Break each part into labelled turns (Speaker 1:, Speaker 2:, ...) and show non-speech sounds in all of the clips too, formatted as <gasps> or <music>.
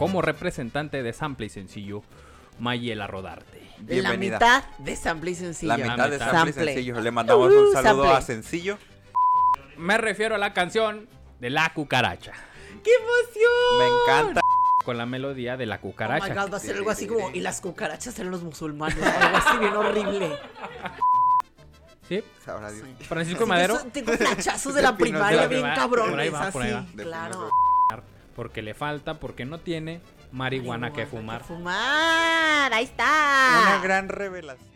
Speaker 1: como representante de Sample y Sencillo, Mayela Rodarte.
Speaker 2: Bienvenida.
Speaker 3: La mitad de sample y sencillo.
Speaker 2: La mitad de
Speaker 1: mitad.
Speaker 2: Sample y
Speaker 3: Sample.
Speaker 2: Sencillo. Le mandamos
Speaker 3: Uh,
Speaker 2: un saludo
Speaker 3: sample.
Speaker 2: a Sencillo.
Speaker 1: Me refiero a la canción de La Cucaracha,
Speaker 3: ¡Qué emoción!
Speaker 2: Me encanta.
Speaker 1: con la melodía de La
Speaker 3: Oh my
Speaker 1: Cucaracha.
Speaker 3: God, va a ser algo así como, y las cucarachas eran los musulmanes, algo así bien horrible.
Speaker 1: ¿Sí?
Speaker 2: Sabrá Dios.
Speaker 1: Francisco Madero,
Speaker 3: Tengo flachazos <laughs> de la primaria bien
Speaker 1: Por ahí
Speaker 3: cabrones,
Speaker 1: va, por ahí va.
Speaker 3: así, claro.
Speaker 1: Porque le falta, porque no tiene marihuana que fumar.
Speaker 3: fumar, ahí está.
Speaker 2: Una gran revelación.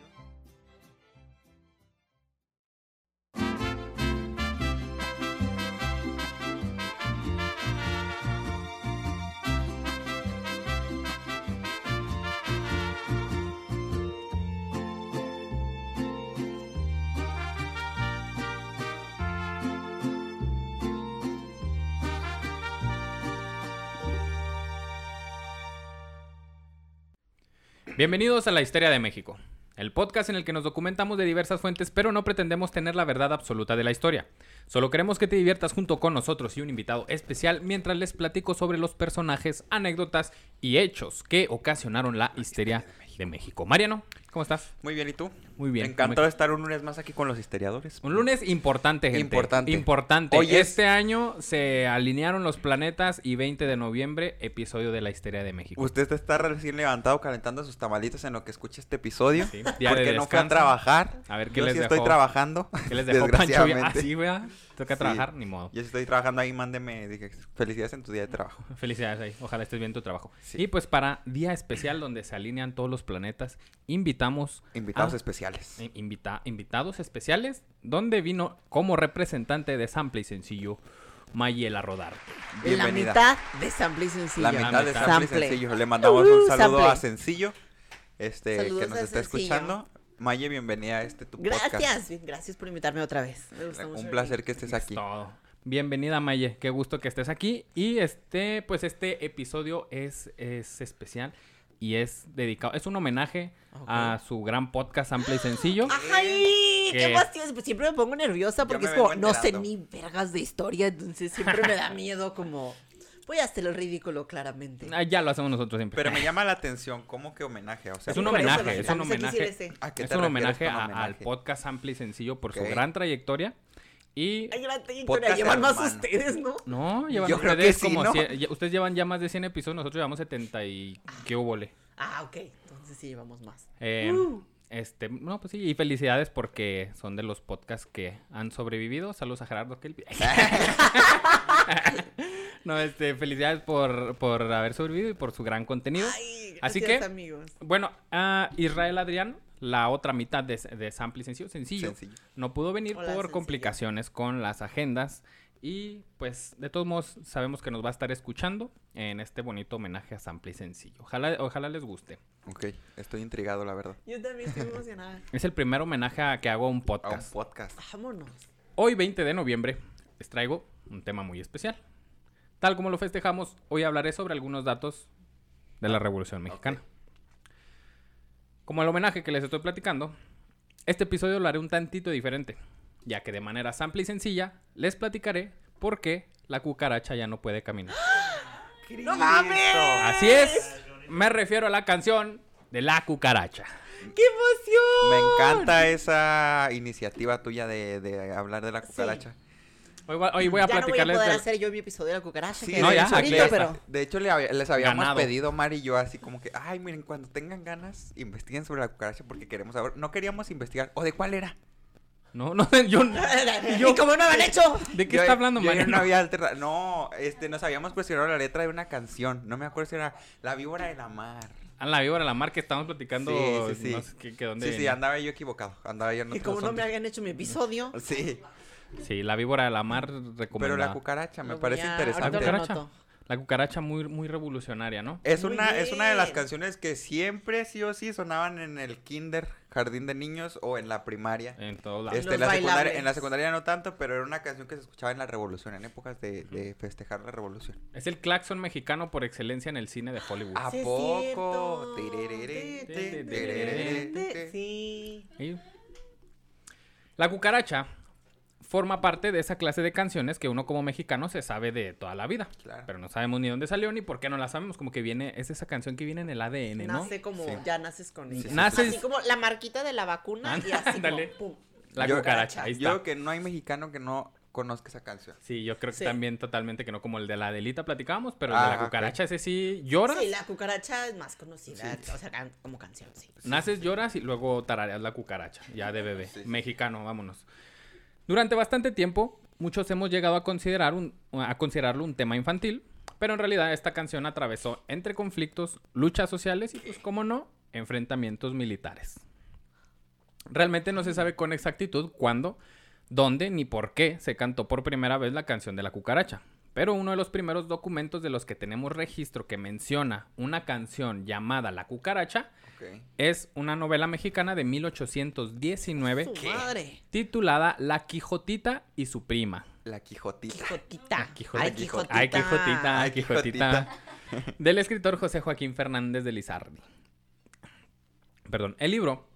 Speaker 1: Bienvenidos a La Historia de México, el podcast en el que nos documentamos de diversas fuentes, pero no pretendemos tener la verdad absoluta de la historia. Solo queremos que te diviertas junto con nosotros y un invitado especial mientras les platico sobre los personajes, anécdotas y hechos que ocasionaron la histeria de México. Mariano, ¿cómo estás?
Speaker 2: Muy bien, ¿y tú?
Speaker 1: Muy bien.
Speaker 2: Encantado
Speaker 1: Muy-
Speaker 2: de estar un lunes más aquí con los histeriadores.
Speaker 1: Un lunes importante, gente.
Speaker 2: Importante.
Speaker 1: Importante.
Speaker 2: Hoy es-
Speaker 1: Este año se alinearon los planetas y 20 de noviembre, episodio de la Histeria de México.
Speaker 2: Usted está recién levantado calentando sus tamalitos en lo que escucha este episodio.
Speaker 1: Sí, día de
Speaker 2: porque no fue a trabajar.
Speaker 1: A ver, ¿qué
Speaker 2: Yo
Speaker 1: les
Speaker 2: sí
Speaker 1: dejó?
Speaker 2: estoy trabajando.
Speaker 1: ¿Qué les dejó Pancho?
Speaker 2: Desgraciadamente.
Speaker 1: Así, ¿verdad? Toca
Speaker 2: Sí.
Speaker 1: trabajar, ni modo.
Speaker 2: Yo estoy trabajando ahí, mándeme. Dije, felicidades en tu día de trabajo. <laughs>
Speaker 1: Felicidades ahí. Ojalá estés bien en tu trabajo.
Speaker 2: Sí.
Speaker 1: Y pues para día especial donde se alinean todos los planetas, invitamos
Speaker 2: Invitados
Speaker 1: a-
Speaker 2: especiales.
Speaker 1: eh, invita- invitados especiales donde vino como representante de Sample y Sencillo Mayela Rodarte.
Speaker 3: La
Speaker 2: Bienvenida.
Speaker 3: mitad de sample y sencillo.
Speaker 2: La mitad de
Speaker 1: mitad.
Speaker 2: Sample y. Sencillo. Le mandamos
Speaker 3: Ujú,
Speaker 2: un saludo
Speaker 3: Sample.
Speaker 2: a Sencillo. Este,
Speaker 3: Saludos
Speaker 2: que nos está
Speaker 3: Sencillo.
Speaker 2: escuchando. Maye, bienvenida a este tu podcast.
Speaker 3: Gracias, gracias por invitarme otra vez. Me gusta mucho
Speaker 2: Un placer que estés
Speaker 1: Es
Speaker 2: aquí.
Speaker 1: todo. Bienvenida Maye, qué gusto que estés aquí. Y este, pues este episodio es, es especial y es dedicado, es un homenaje a su gran podcast Sample y Sencillo. <gasps>
Speaker 3: ¡Ay!
Speaker 1: ¿Qué?
Speaker 3: ¡Qué emoción! Pues siempre me pongo nerviosa porque es como, no sé ni vergas de historia, entonces siempre me da miedo como, voy a hacer el ridículo claramente.
Speaker 1: Ah, ya lo hacemos nosotros siempre.
Speaker 2: Pero me <laughs> llama la atención, ¿cómo que homenaje? O sea,
Speaker 1: Es un homenaje,
Speaker 3: me
Speaker 1: es un homenaje.
Speaker 3: quisiera ese.
Speaker 2: ¿a qué
Speaker 1: es un homenaje, a- al podcast Sample y Sencillo por su gran trayectoria. Y
Speaker 3: Ay, trayectoria,
Speaker 2: Podcast
Speaker 3: llevan más ustedes, ¿no?
Speaker 1: no, llevan
Speaker 2: Yo creo
Speaker 1: ustedes
Speaker 2: que sí,
Speaker 1: como
Speaker 2: ¿no?
Speaker 1: cien- ustedes llevan ya más de 100 episodios, nosotros llevamos 70 y qué hubole.
Speaker 3: Ah, ok, entonces sí llevamos más.
Speaker 1: Eh,
Speaker 3: Uh.
Speaker 1: Este, no, pues sí, y felicidades porque son de los podcasts que han sobrevivido. Saludos a Gerardo Kelby. <laughs> no, este, felicidades por, por haber sobrevivido y por su gran contenido.
Speaker 3: Ay,
Speaker 1: Así
Speaker 3: gracias,
Speaker 1: que-
Speaker 3: amigos.
Speaker 1: Bueno, a Israel Adrián, la otra mitad de, de Sample y Sencillo, sencillo,
Speaker 2: Sencillo.
Speaker 1: no pudo venir
Speaker 3: Hola,
Speaker 1: por
Speaker 3: Sencillo.
Speaker 1: complicaciones con las agendas. Y pues, de todos modos, sabemos que nos va a estar escuchando en este bonito homenaje a Sample y Sencillo. Ojalá, ojalá les guste.
Speaker 2: Ok, estoy intrigado, la verdad.
Speaker 3: Yo también estoy emocionada. <laughs>
Speaker 1: Es el primer homenaje a que hago a un
Speaker 2: A un
Speaker 1: podcast.
Speaker 2: podcast.
Speaker 3: Vámonos.
Speaker 1: Hoy, 20 de noviembre, les traigo un tema muy especial. Tal como lo festejamos, hoy hablaré sobre algunos datos de la Revolución Mexicana. Como el homenaje que les estoy platicando, este episodio lo haré un tantito diferente, ya que de manera simple y sencilla les platicaré por qué la cucaracha ya no puede caminar.
Speaker 3: ¡No mames!
Speaker 1: Así es, me refiero a la canción de la cucaracha.
Speaker 3: ¡Qué emoción!
Speaker 2: Me encanta esa iniciativa tuya de, de hablar de la cucaracha.
Speaker 1: Hoy, va- hoy voy a
Speaker 3: ya no voy a poder
Speaker 1: del-
Speaker 3: hacer yo mi episodio de la cucaracha.
Speaker 2: Sí,
Speaker 3: que
Speaker 1: no, ya,
Speaker 3: ahorita, pero...
Speaker 2: De hecho, le había- les habíamos
Speaker 1: Ganado.
Speaker 2: pedido, Mari y yo, así como que, ay, miren, cuando tengan ganas, investiguen sobre la cucaracha porque queremos saber. No queríamos investigar. ¿O de cuál era?
Speaker 1: No, no, <laughs> <laughs> yo...
Speaker 3: ¿Y
Speaker 1: yo-
Speaker 3: cómo no me han hecho?
Speaker 1: ¿De qué
Speaker 2: Yo-
Speaker 1: está hablando,
Speaker 2: yo
Speaker 1: Mariano?
Speaker 2: No había alterna- No, este, nos habíamos cuestionado la letra de una canción. No me acuerdo si era La víbora de la mar.
Speaker 1: A la víbora, la mar que estamos platicando.
Speaker 2: Sí, sí, sí.
Speaker 1: no sé qué- qué dónde
Speaker 2: Sí, andaba yo equivocado. Andaba yo en
Speaker 3: Y como no me habían hecho mi episodio. <laughs>
Speaker 2: Sí,
Speaker 1: Sí, la víbora de la mar
Speaker 2: pero
Speaker 1: recomendada.
Speaker 2: la cucaracha me parece
Speaker 3: a-
Speaker 2: interesante.
Speaker 3: lo
Speaker 1: cucaracha. La cucaracha muy, muy revolucionaria, ¿no?
Speaker 2: Es
Speaker 3: Muy
Speaker 2: una, es una de las canciones que siempre sí o sí sonaban en el kinder, jardín de niños o en la primaria.
Speaker 1: En todos lados.
Speaker 2: Este, en, la secundaria, en la secundaria no tanto, pero era una canción que se escuchaba en la revolución, en épocas de, de festejar la revolución.
Speaker 1: Es el claxon mexicano por excelencia en el cine de Hollywood.
Speaker 2: ¿A
Speaker 3: Sí,
Speaker 2: poco?
Speaker 3: Sí.
Speaker 1: La cucaracha forma parte de esa clase de canciones que uno como mexicano se sabe de toda la vida.
Speaker 2: Claro.
Speaker 1: Pero no sabemos ni dónde salió ni por qué no la sabemos. Como que viene, es esa canción que viene en el ADN, ¿no?
Speaker 3: Nace como,
Speaker 2: Sí.
Speaker 3: ya naces con ella.
Speaker 1: Naces-
Speaker 3: Así como la marquita de la vacuna y así
Speaker 1: Ándale.
Speaker 3: como, pum.
Speaker 1: La
Speaker 2: Yo-
Speaker 1: cucaracha, ahí
Speaker 2: Yo
Speaker 1: está.
Speaker 2: creo que no hay mexicano que no conozca esa canción.
Speaker 1: Sí, yo creo que
Speaker 3: Sí.
Speaker 1: también totalmente que no como el de la Adelita platicábamos, pero el de
Speaker 2: Ah,
Speaker 1: la
Speaker 2: ok.
Speaker 1: cucaracha ese sí lloras,
Speaker 3: Sí, la cucaracha es más conocida, o sea, can- como canción, sí.
Speaker 1: naces, lloras y luego tarareas la cucaracha, ya de bebé,
Speaker 2: Sí, sí.
Speaker 1: mexicano, vámonos. Durante bastante tiempo, muchos hemos llegado a considerar un, a considerarlo un tema infantil, pero en realidad esta canción atravesó entre conflictos, luchas sociales y pues como no, enfrentamientos militares. Realmente no se sabe con exactitud cuándo, dónde ni por qué se cantó por primera vez la canción de la cucaracha. Pero uno de los primeros documentos de los que tenemos registro que menciona una canción llamada La cucaracha es una novela mexicana de 1819
Speaker 3: Su madre.
Speaker 1: titulada La Quijotita y su prima.
Speaker 2: La Quijotita.
Speaker 3: Quijotita. Ay,
Speaker 2: Quijotita.
Speaker 1: Ay, Quijotita,
Speaker 2: Ay,
Speaker 1: Quijotita. Del escritor José Joaquín Fernández de Lizardi. Perdón, el libro,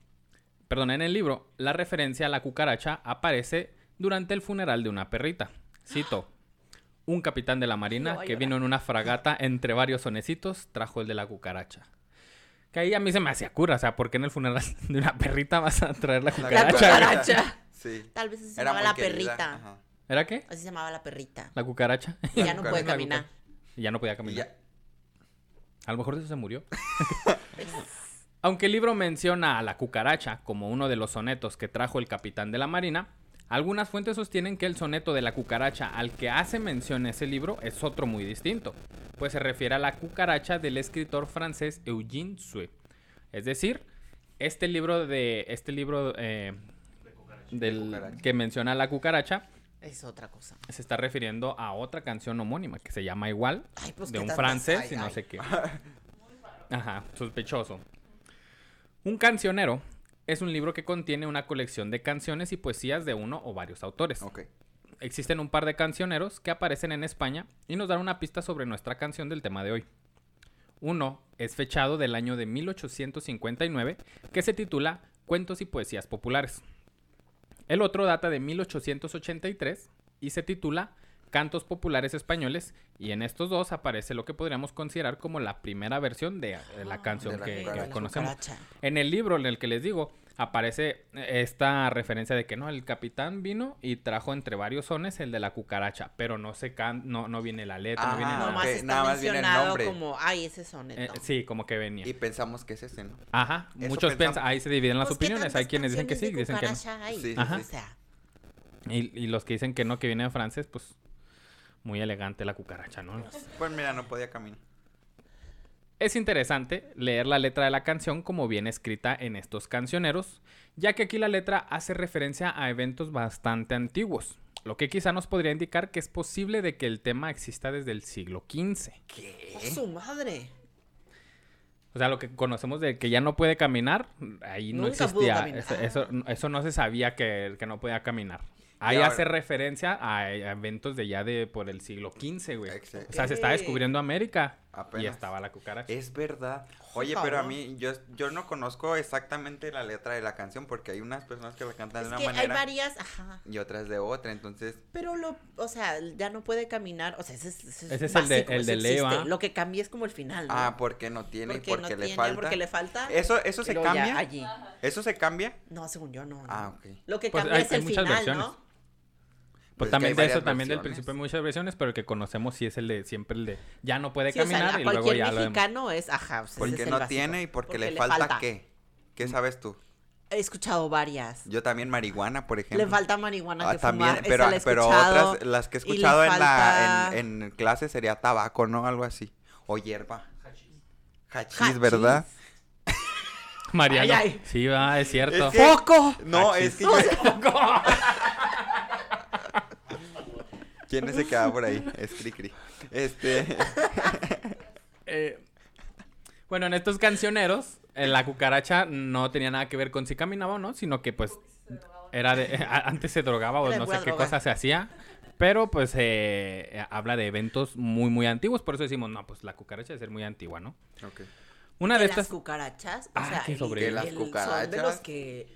Speaker 1: perdón, en el libro, la referencia a la cucaracha aparece durante el funeral de una perrita. Cito. Un capitán de la marina que vino en una fragata entre varios sonecitos trajo el de la cucaracha. Que ahí a mí se me hacía cura, o sea, ¿por qué en el funeral <laughs> de una perrita vas a traer la
Speaker 2: La
Speaker 1: cucaracha?
Speaker 3: cucaracha. <laughs>
Speaker 2: Sí.
Speaker 3: Tal vez así se
Speaker 2: Era
Speaker 3: llamaba la
Speaker 2: querida,
Speaker 3: perrita.
Speaker 2: ajá.
Speaker 1: ¿Era qué?
Speaker 3: Así se llamaba la perrita.
Speaker 1: La cucaracha. <laughs>
Speaker 3: Y ya no puede
Speaker 2: cucaracha.
Speaker 3: caminar.
Speaker 1: Y ya no podía caminar.
Speaker 2: ya.
Speaker 1: A lo mejor de eso se murió. Aunque el libro menciona a la cucaracha como uno de los sonetos que trajo el capitán de la marina, algunas fuentes sostienen que el soneto de la cucaracha al que hace mención ese libro es otro muy distinto, pues se refiere a la cucaracha del escritor francés Eugène Sue. Es decir, este libro de este libro eh, del que menciona a la cucaracha
Speaker 3: Es otra cosa.
Speaker 1: se está refiriendo a otra canción homónima que se llama igual
Speaker 3: Ay, pues,
Speaker 1: de
Speaker 3: ¿qué
Speaker 1: un francés y no
Speaker 3: Ay.
Speaker 1: sé qué. <laughs> Ajá, sospechoso. Un cancionero es un libro que contiene una colección de canciones y poesías de uno o varios autores. Existen un par de cancioneros que aparecen en España y nos dan una pista sobre nuestra canción del tema de hoy. Uno es fechado del año de 1859 que se titula Cuentos y Poesías Populares. El otro data de 1883 y se titula Cantos Populares Españoles y en estos dos aparece lo que podríamos considerar como la primera versión de eh, la canción
Speaker 2: de la
Speaker 1: que, conocemos. En el libro en el que les digo, aparece esta referencia de que no, el capitán vino y trajo entre varios sones el de la cucaracha, pero no se can no, no viene la letra, no
Speaker 2: Ah,
Speaker 1: viene nada.
Speaker 3: Nomás
Speaker 2: ok,
Speaker 3: está
Speaker 2: nada más viene el
Speaker 3: mencionado
Speaker 2: nombre.
Speaker 3: como, ay, ese soneto.
Speaker 1: Eh, sí, como que venía.
Speaker 2: Y pensamos que es ese, ¿no?
Speaker 1: Ajá,
Speaker 2: Eso
Speaker 1: muchos piensan, ahí se dividen las
Speaker 3: Pues, ¿qué
Speaker 1: opiniones, hay quienes dicen que sí, dicen que no.
Speaker 2: Sí, sí,
Speaker 1: Ajá.
Speaker 3: O sea,
Speaker 1: Y, y los que dicen que no, que viene de francés, pues muy elegante la cucaracha, ¿no?
Speaker 2: Pues mira, no podía caminar.
Speaker 1: Es interesante leer la letra de la canción como viene escrita en estos cancioneros, ya que aquí la letra hace referencia a eventos bastante antiguos, lo que quizá nos podría indicar que es posible de que el tema exista desde el siglo XV.
Speaker 3: ¡oh, su madre!
Speaker 1: O sea, lo que conocemos de que ya no puede caminar, ahí no
Speaker 3: Nunca pudo
Speaker 1: existía.
Speaker 3: caminar.
Speaker 1: Eso, eso, eso no se sabía que, que no podía caminar. Ahí
Speaker 2: ahora-
Speaker 1: hace referencia a, eventos de ya de por el siglo XV, güey.
Speaker 2: Exacto.
Speaker 1: O sea, se está descubriendo América y
Speaker 2: Apenas.
Speaker 1: estaba la cucaracha.
Speaker 2: Es verdad. Oye, pero a mí, yo, yo no conozco exactamente la letra de la canción porque hay unas personas que la cantan
Speaker 3: Es
Speaker 2: de
Speaker 3: que
Speaker 2: una
Speaker 3: hay
Speaker 2: manera
Speaker 3: varias, ajá.
Speaker 2: y otras de otra, entonces...
Speaker 3: Pero lo, o sea, ya no puede caminar, o sea, ese es, ese
Speaker 1: Ese es el de- el
Speaker 3: eso
Speaker 1: de Leo,
Speaker 3: existe.
Speaker 1: ¿ah?
Speaker 3: Lo que cambia es como el final, ¿no?
Speaker 2: Ah, porque no tiene y
Speaker 3: porque
Speaker 2: porque
Speaker 3: no
Speaker 2: le
Speaker 3: tiene,
Speaker 2: falta.
Speaker 3: porque le falta.
Speaker 2: Eso, eso se cambia.
Speaker 3: allí.
Speaker 2: ¿Eso se cambia?
Speaker 3: No, según yo no. no.
Speaker 2: Ah, ok.
Speaker 3: Lo que
Speaker 1: Pues
Speaker 3: cambia
Speaker 1: hay-
Speaker 3: es
Speaker 1: hay
Speaker 3: el final,
Speaker 1: versiones.
Speaker 3: ¿no?
Speaker 1: Pues
Speaker 2: Pues es que
Speaker 1: también de eso, también del
Speaker 2: versiones.
Speaker 1: principio hay muchas versiones, pero el que conocemos sí es el de siempre el de ya no puede
Speaker 3: Sí, o sea,
Speaker 1: caminar
Speaker 3: a
Speaker 1: y luego
Speaker 3: cualquier
Speaker 1: ya lo
Speaker 3: mexicano es, ajá, pues ese
Speaker 2: Porque
Speaker 3: es el
Speaker 2: no tiene y porque, le, falta, qué. ¿Qué sabes tú?
Speaker 3: He escuchado varias.
Speaker 2: Yo también marihuana, por ejemplo.
Speaker 3: Le falta marihuana
Speaker 2: Ah,
Speaker 3: que
Speaker 2: también,
Speaker 3: fumar,
Speaker 2: pero,
Speaker 3: esa la
Speaker 2: pero otras, las que he
Speaker 3: le
Speaker 2: escuchado en la
Speaker 3: falta-
Speaker 2: en, en clase sería tabaco, ¿no? Algo así. O hierba. Hachís,
Speaker 3: Hachís.
Speaker 2: ¿verdad?
Speaker 1: Mariano.
Speaker 3: Ay, ay.
Speaker 2: Sí,
Speaker 1: va, es cierto.
Speaker 2: Es que-
Speaker 3: ¡Foco!
Speaker 2: No,
Speaker 1: Hachís.
Speaker 2: es que yo... <laughs> <laughs> ¿Quién se queda por ahí? Es cri cri. Este... <laughs>
Speaker 1: Eh, bueno, en estos cancioneros, eh, la cucaracha no tenía nada que ver con si caminaba o no, sino que pues era de <laughs> antes se drogaba o no sé qué
Speaker 3: droga.
Speaker 1: cosa se hacía. Pero pues eh, habla de eventos muy muy antiguos, por eso decimos, no, pues la cucaracha debe ser muy antigua, ¿no?
Speaker 2: Ok.
Speaker 1: Una de
Speaker 3: de las
Speaker 1: estas
Speaker 3: cucarachas, o
Speaker 1: Ah,
Speaker 3: sea,
Speaker 1: que
Speaker 3: el-
Speaker 1: sobre-
Speaker 3: el-
Speaker 2: las
Speaker 3: el- son de
Speaker 2: cucarachas.
Speaker 3: los que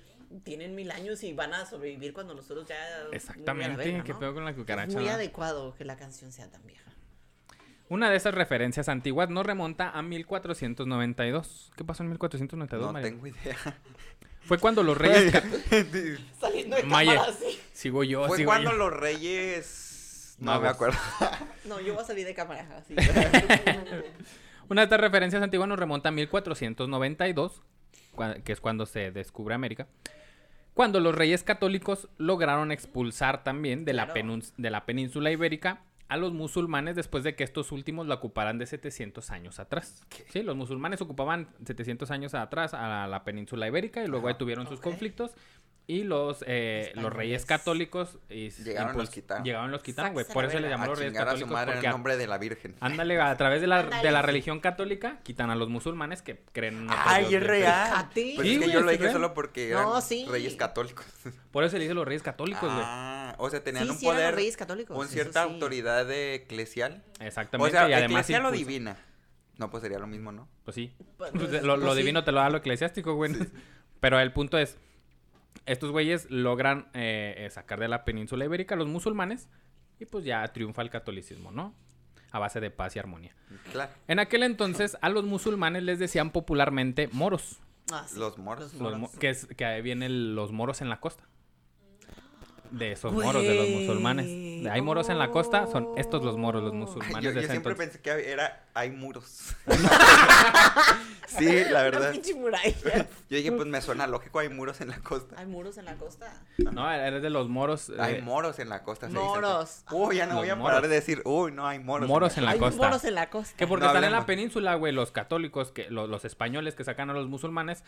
Speaker 3: tienen mil años y van a sobrevivir cuando nosotros ya... muy
Speaker 1: Exactamente,
Speaker 3: verga,
Speaker 1: qué
Speaker 3: ¿no?
Speaker 1: pedo con la
Speaker 3: Es
Speaker 1: cucaracha.
Speaker 3: muy
Speaker 1: ¿no?
Speaker 3: adecuado que la canción sea tan vieja.
Speaker 1: Una de esas referencias antiguas nos remonta a 1492. ¿Qué pasó en 1492,
Speaker 2: No
Speaker 1: María?
Speaker 2: tengo idea. <laughs>
Speaker 1: Fue cuando los reyes... <laughs>
Speaker 3: Saliendo de cámara así.
Speaker 1: Sigo yo,
Speaker 2: Fue
Speaker 1: sigo
Speaker 2: cuando
Speaker 1: yo.
Speaker 2: los reyes... No me acuerdo. <laughs>
Speaker 3: No, yo voy a salir de cámara así.
Speaker 1: Una de estas referencias antiguas nos remonta a 1492, cua- que es cuando se descubre América. Cuando los reyes católicos lograron expulsar también de, la,
Speaker 3: Claro.
Speaker 1: de la península ibérica a los musulmanes después de que estos últimos la ocuparan de 700 años atrás. Sí, los musulmanes ocupaban 700 años atrás a la península ibérica y luego ahí tuvieron sus conflictos. Y los, eh, los reyes católicos y
Speaker 2: Llegaron y los quitaron.
Speaker 1: Llegaron los quitaron, güey. Por eso le llamaron
Speaker 2: A
Speaker 1: los reyes
Speaker 2: chingar a su
Speaker 1: católicos.
Speaker 2: madre en
Speaker 1: porque
Speaker 2: el
Speaker 1: a-
Speaker 2: nombre de la Virgen.
Speaker 1: Ándale, a través de la, de la religión católica quitan a los musulmanes que creen
Speaker 2: ¡Ay,
Speaker 1: Dios
Speaker 2: es real! Pues
Speaker 1: Sí,
Speaker 2: es que yo lo dije solo porque
Speaker 3: No,
Speaker 2: eran
Speaker 3: sí.
Speaker 2: reyes católicos. <laughs>
Speaker 1: Por eso le dicen los reyes católicos, güey.
Speaker 2: Ah, o sea, tenían
Speaker 3: Sí,
Speaker 2: un
Speaker 3: sí eran los
Speaker 2: poder,
Speaker 3: reyes católicos,
Speaker 2: una
Speaker 3: eso
Speaker 2: cierta
Speaker 3: sí.
Speaker 2: autoridad eclesial.
Speaker 1: Exactamente.
Speaker 2: O sea,
Speaker 1: y además
Speaker 2: eclesial o divina. No, pues sería lo mismo, ¿no?
Speaker 1: Pues sí.
Speaker 3: Pues, <laughs>
Speaker 1: lo
Speaker 3: pues
Speaker 1: divino te lo da lo eclesiástico, güey. <laughs> Pero el punto es, estos güeyes logran eh, eh, sacar de la península ibérica a los musulmanes y pues ya triunfa el catolicismo, ¿no? A base de paz y armonía.
Speaker 2: Claro.
Speaker 1: En aquel entonces a los musulmanes les decían popularmente moros,
Speaker 3: Ah, sí,
Speaker 2: Los moros.
Speaker 1: los mo- que, es, que ahí vienen los moros en la costa. De esos moros, de los musulmanes. Hay moros en la costa, son estos los moros, los
Speaker 2: Ay,
Speaker 1: musulmanes
Speaker 2: yo
Speaker 1: de
Speaker 2: yo
Speaker 1: ese
Speaker 2: siempre
Speaker 1: entonces.
Speaker 2: pensé que era hay muros. <laughs> sí, la verdad. Yo dije, pues me suena lógico, hay muros en la costa.
Speaker 3: Hay muros en la costa.
Speaker 1: No, eres de los moros. eh,
Speaker 2: Hay moros en la costa. se dice.
Speaker 3: Moros.
Speaker 2: Uy, ya no
Speaker 1: Los
Speaker 2: voy a
Speaker 1: moros.
Speaker 2: parar de decir, uy, no hay moros.
Speaker 1: Moros en la
Speaker 3: Hay
Speaker 1: costa.
Speaker 3: moros en la costa.
Speaker 1: Que porque
Speaker 2: No
Speaker 1: están en la península, güey, los católicos, que lo- los, españoles que sacan a los musulmanes,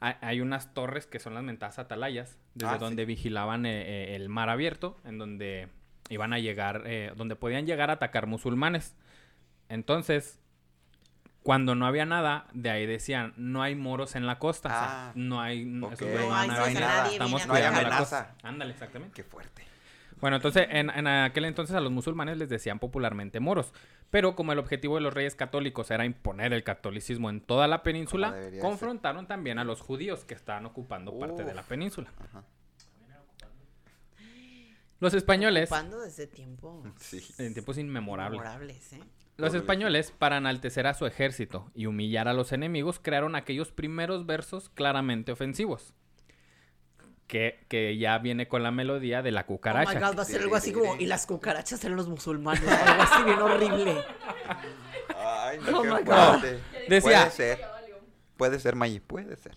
Speaker 1: hay, hay unas torres que son las mentadas atalayas, desde
Speaker 2: Ah, sí.
Speaker 1: donde vigilaban eh, eh, el mar abierto, en donde iban a llegar, eh, donde podían llegar a atacar musulmanes. Entonces, cuando no había nada, de ahí decían, no hay moros en la costa, o sea,
Speaker 2: Ah,
Speaker 1: no hay,
Speaker 2: ok.
Speaker 1: esos güeyes
Speaker 3: No hay,
Speaker 1: a-
Speaker 3: no hay
Speaker 2: nada.
Speaker 3: nadie
Speaker 1: estamos
Speaker 2: No hay amenaza.
Speaker 1: Ándale, exactamente.
Speaker 2: Qué fuerte.
Speaker 1: Bueno, entonces en, en aquel entonces a los musulmanes les decían popularmente moros, pero como el objetivo de los reyes católicos era imponer el catolicismo en toda la península,
Speaker 2: debería
Speaker 1: confrontaron también a los judíos que estaban ocupando parte de la península.
Speaker 2: Ajá.
Speaker 1: Los españoles,
Speaker 3: Ocupando desde tiempo. <laughs>
Speaker 2: Sí.
Speaker 1: en tiempos inmemorables,
Speaker 3: Memorables, ¿eh?
Speaker 1: los españoles para enaltecer a su ejército y humillar a los enemigos crearon aquellos primeros versos claramente ofensivos. Que, que ya viene con la melodía de la
Speaker 3: Oh
Speaker 1: cucaracha.
Speaker 3: my god, va a ser algo así como. Y las cucarachas eran los musulmanes. <laughs> Algo así bien horrible.
Speaker 2: Ay, no,
Speaker 3: Oh my God.
Speaker 1: Decía-
Speaker 2: Puede ser. Puede ser, Maggie, puede ser.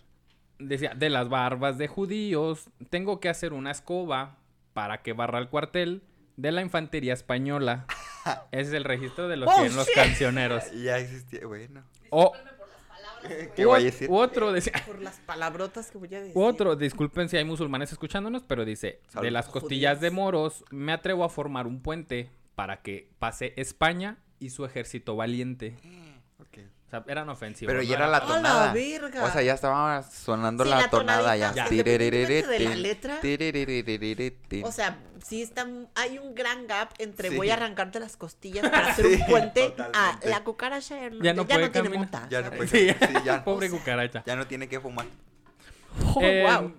Speaker 1: Decía, de las barbas de judíos, tengo que hacer una escoba para que barra el cuartel de la infantería española. <laughs> Ese es el registro de los
Speaker 3: Oh,
Speaker 1: que tienen los cancioneros.
Speaker 2: Ya existía, bueno.
Speaker 1: O <laughs>
Speaker 2: ¿Qué voy a decir?
Speaker 1: u otro decía, <laughs>
Speaker 3: Por las palabrotas que voy a decir.
Speaker 1: u otro, disculpen si hay musulmanes escuchándonos, pero dice, de las costillas
Speaker 3: Judías.
Speaker 1: de moros, me atrevo a formar un puente para que pase España y su ejército valiente. O sea, eran ofensivos.
Speaker 2: Pero
Speaker 1: ¿no?
Speaker 2: ya era la
Speaker 3: ¡A la
Speaker 2: tonada.
Speaker 3: verga!
Speaker 2: O sea, ya estaba sonando
Speaker 3: Sí,
Speaker 2: la,
Speaker 3: la
Speaker 2: tonada ya.
Speaker 3: independientemente de la letra. O sea, sí está, hay un gran gap entre
Speaker 2: Sí.
Speaker 3: voy a arrancarte las costillas para <laughs> hacer
Speaker 2: Sí,
Speaker 3: un puente a
Speaker 2: totalmente.
Speaker 3: la cucucaracha ya no,
Speaker 1: Ya no puede
Speaker 3: tiene.
Speaker 2: Ya no
Speaker 3: ¿sabes?
Speaker 2: puede-
Speaker 1: Sí,
Speaker 2: Sí, ya. <laughs>
Speaker 1: Pobre cucaracha.
Speaker 2: ya no tiene que fumar.
Speaker 3: Oh,
Speaker 1: Eh,
Speaker 3: wow.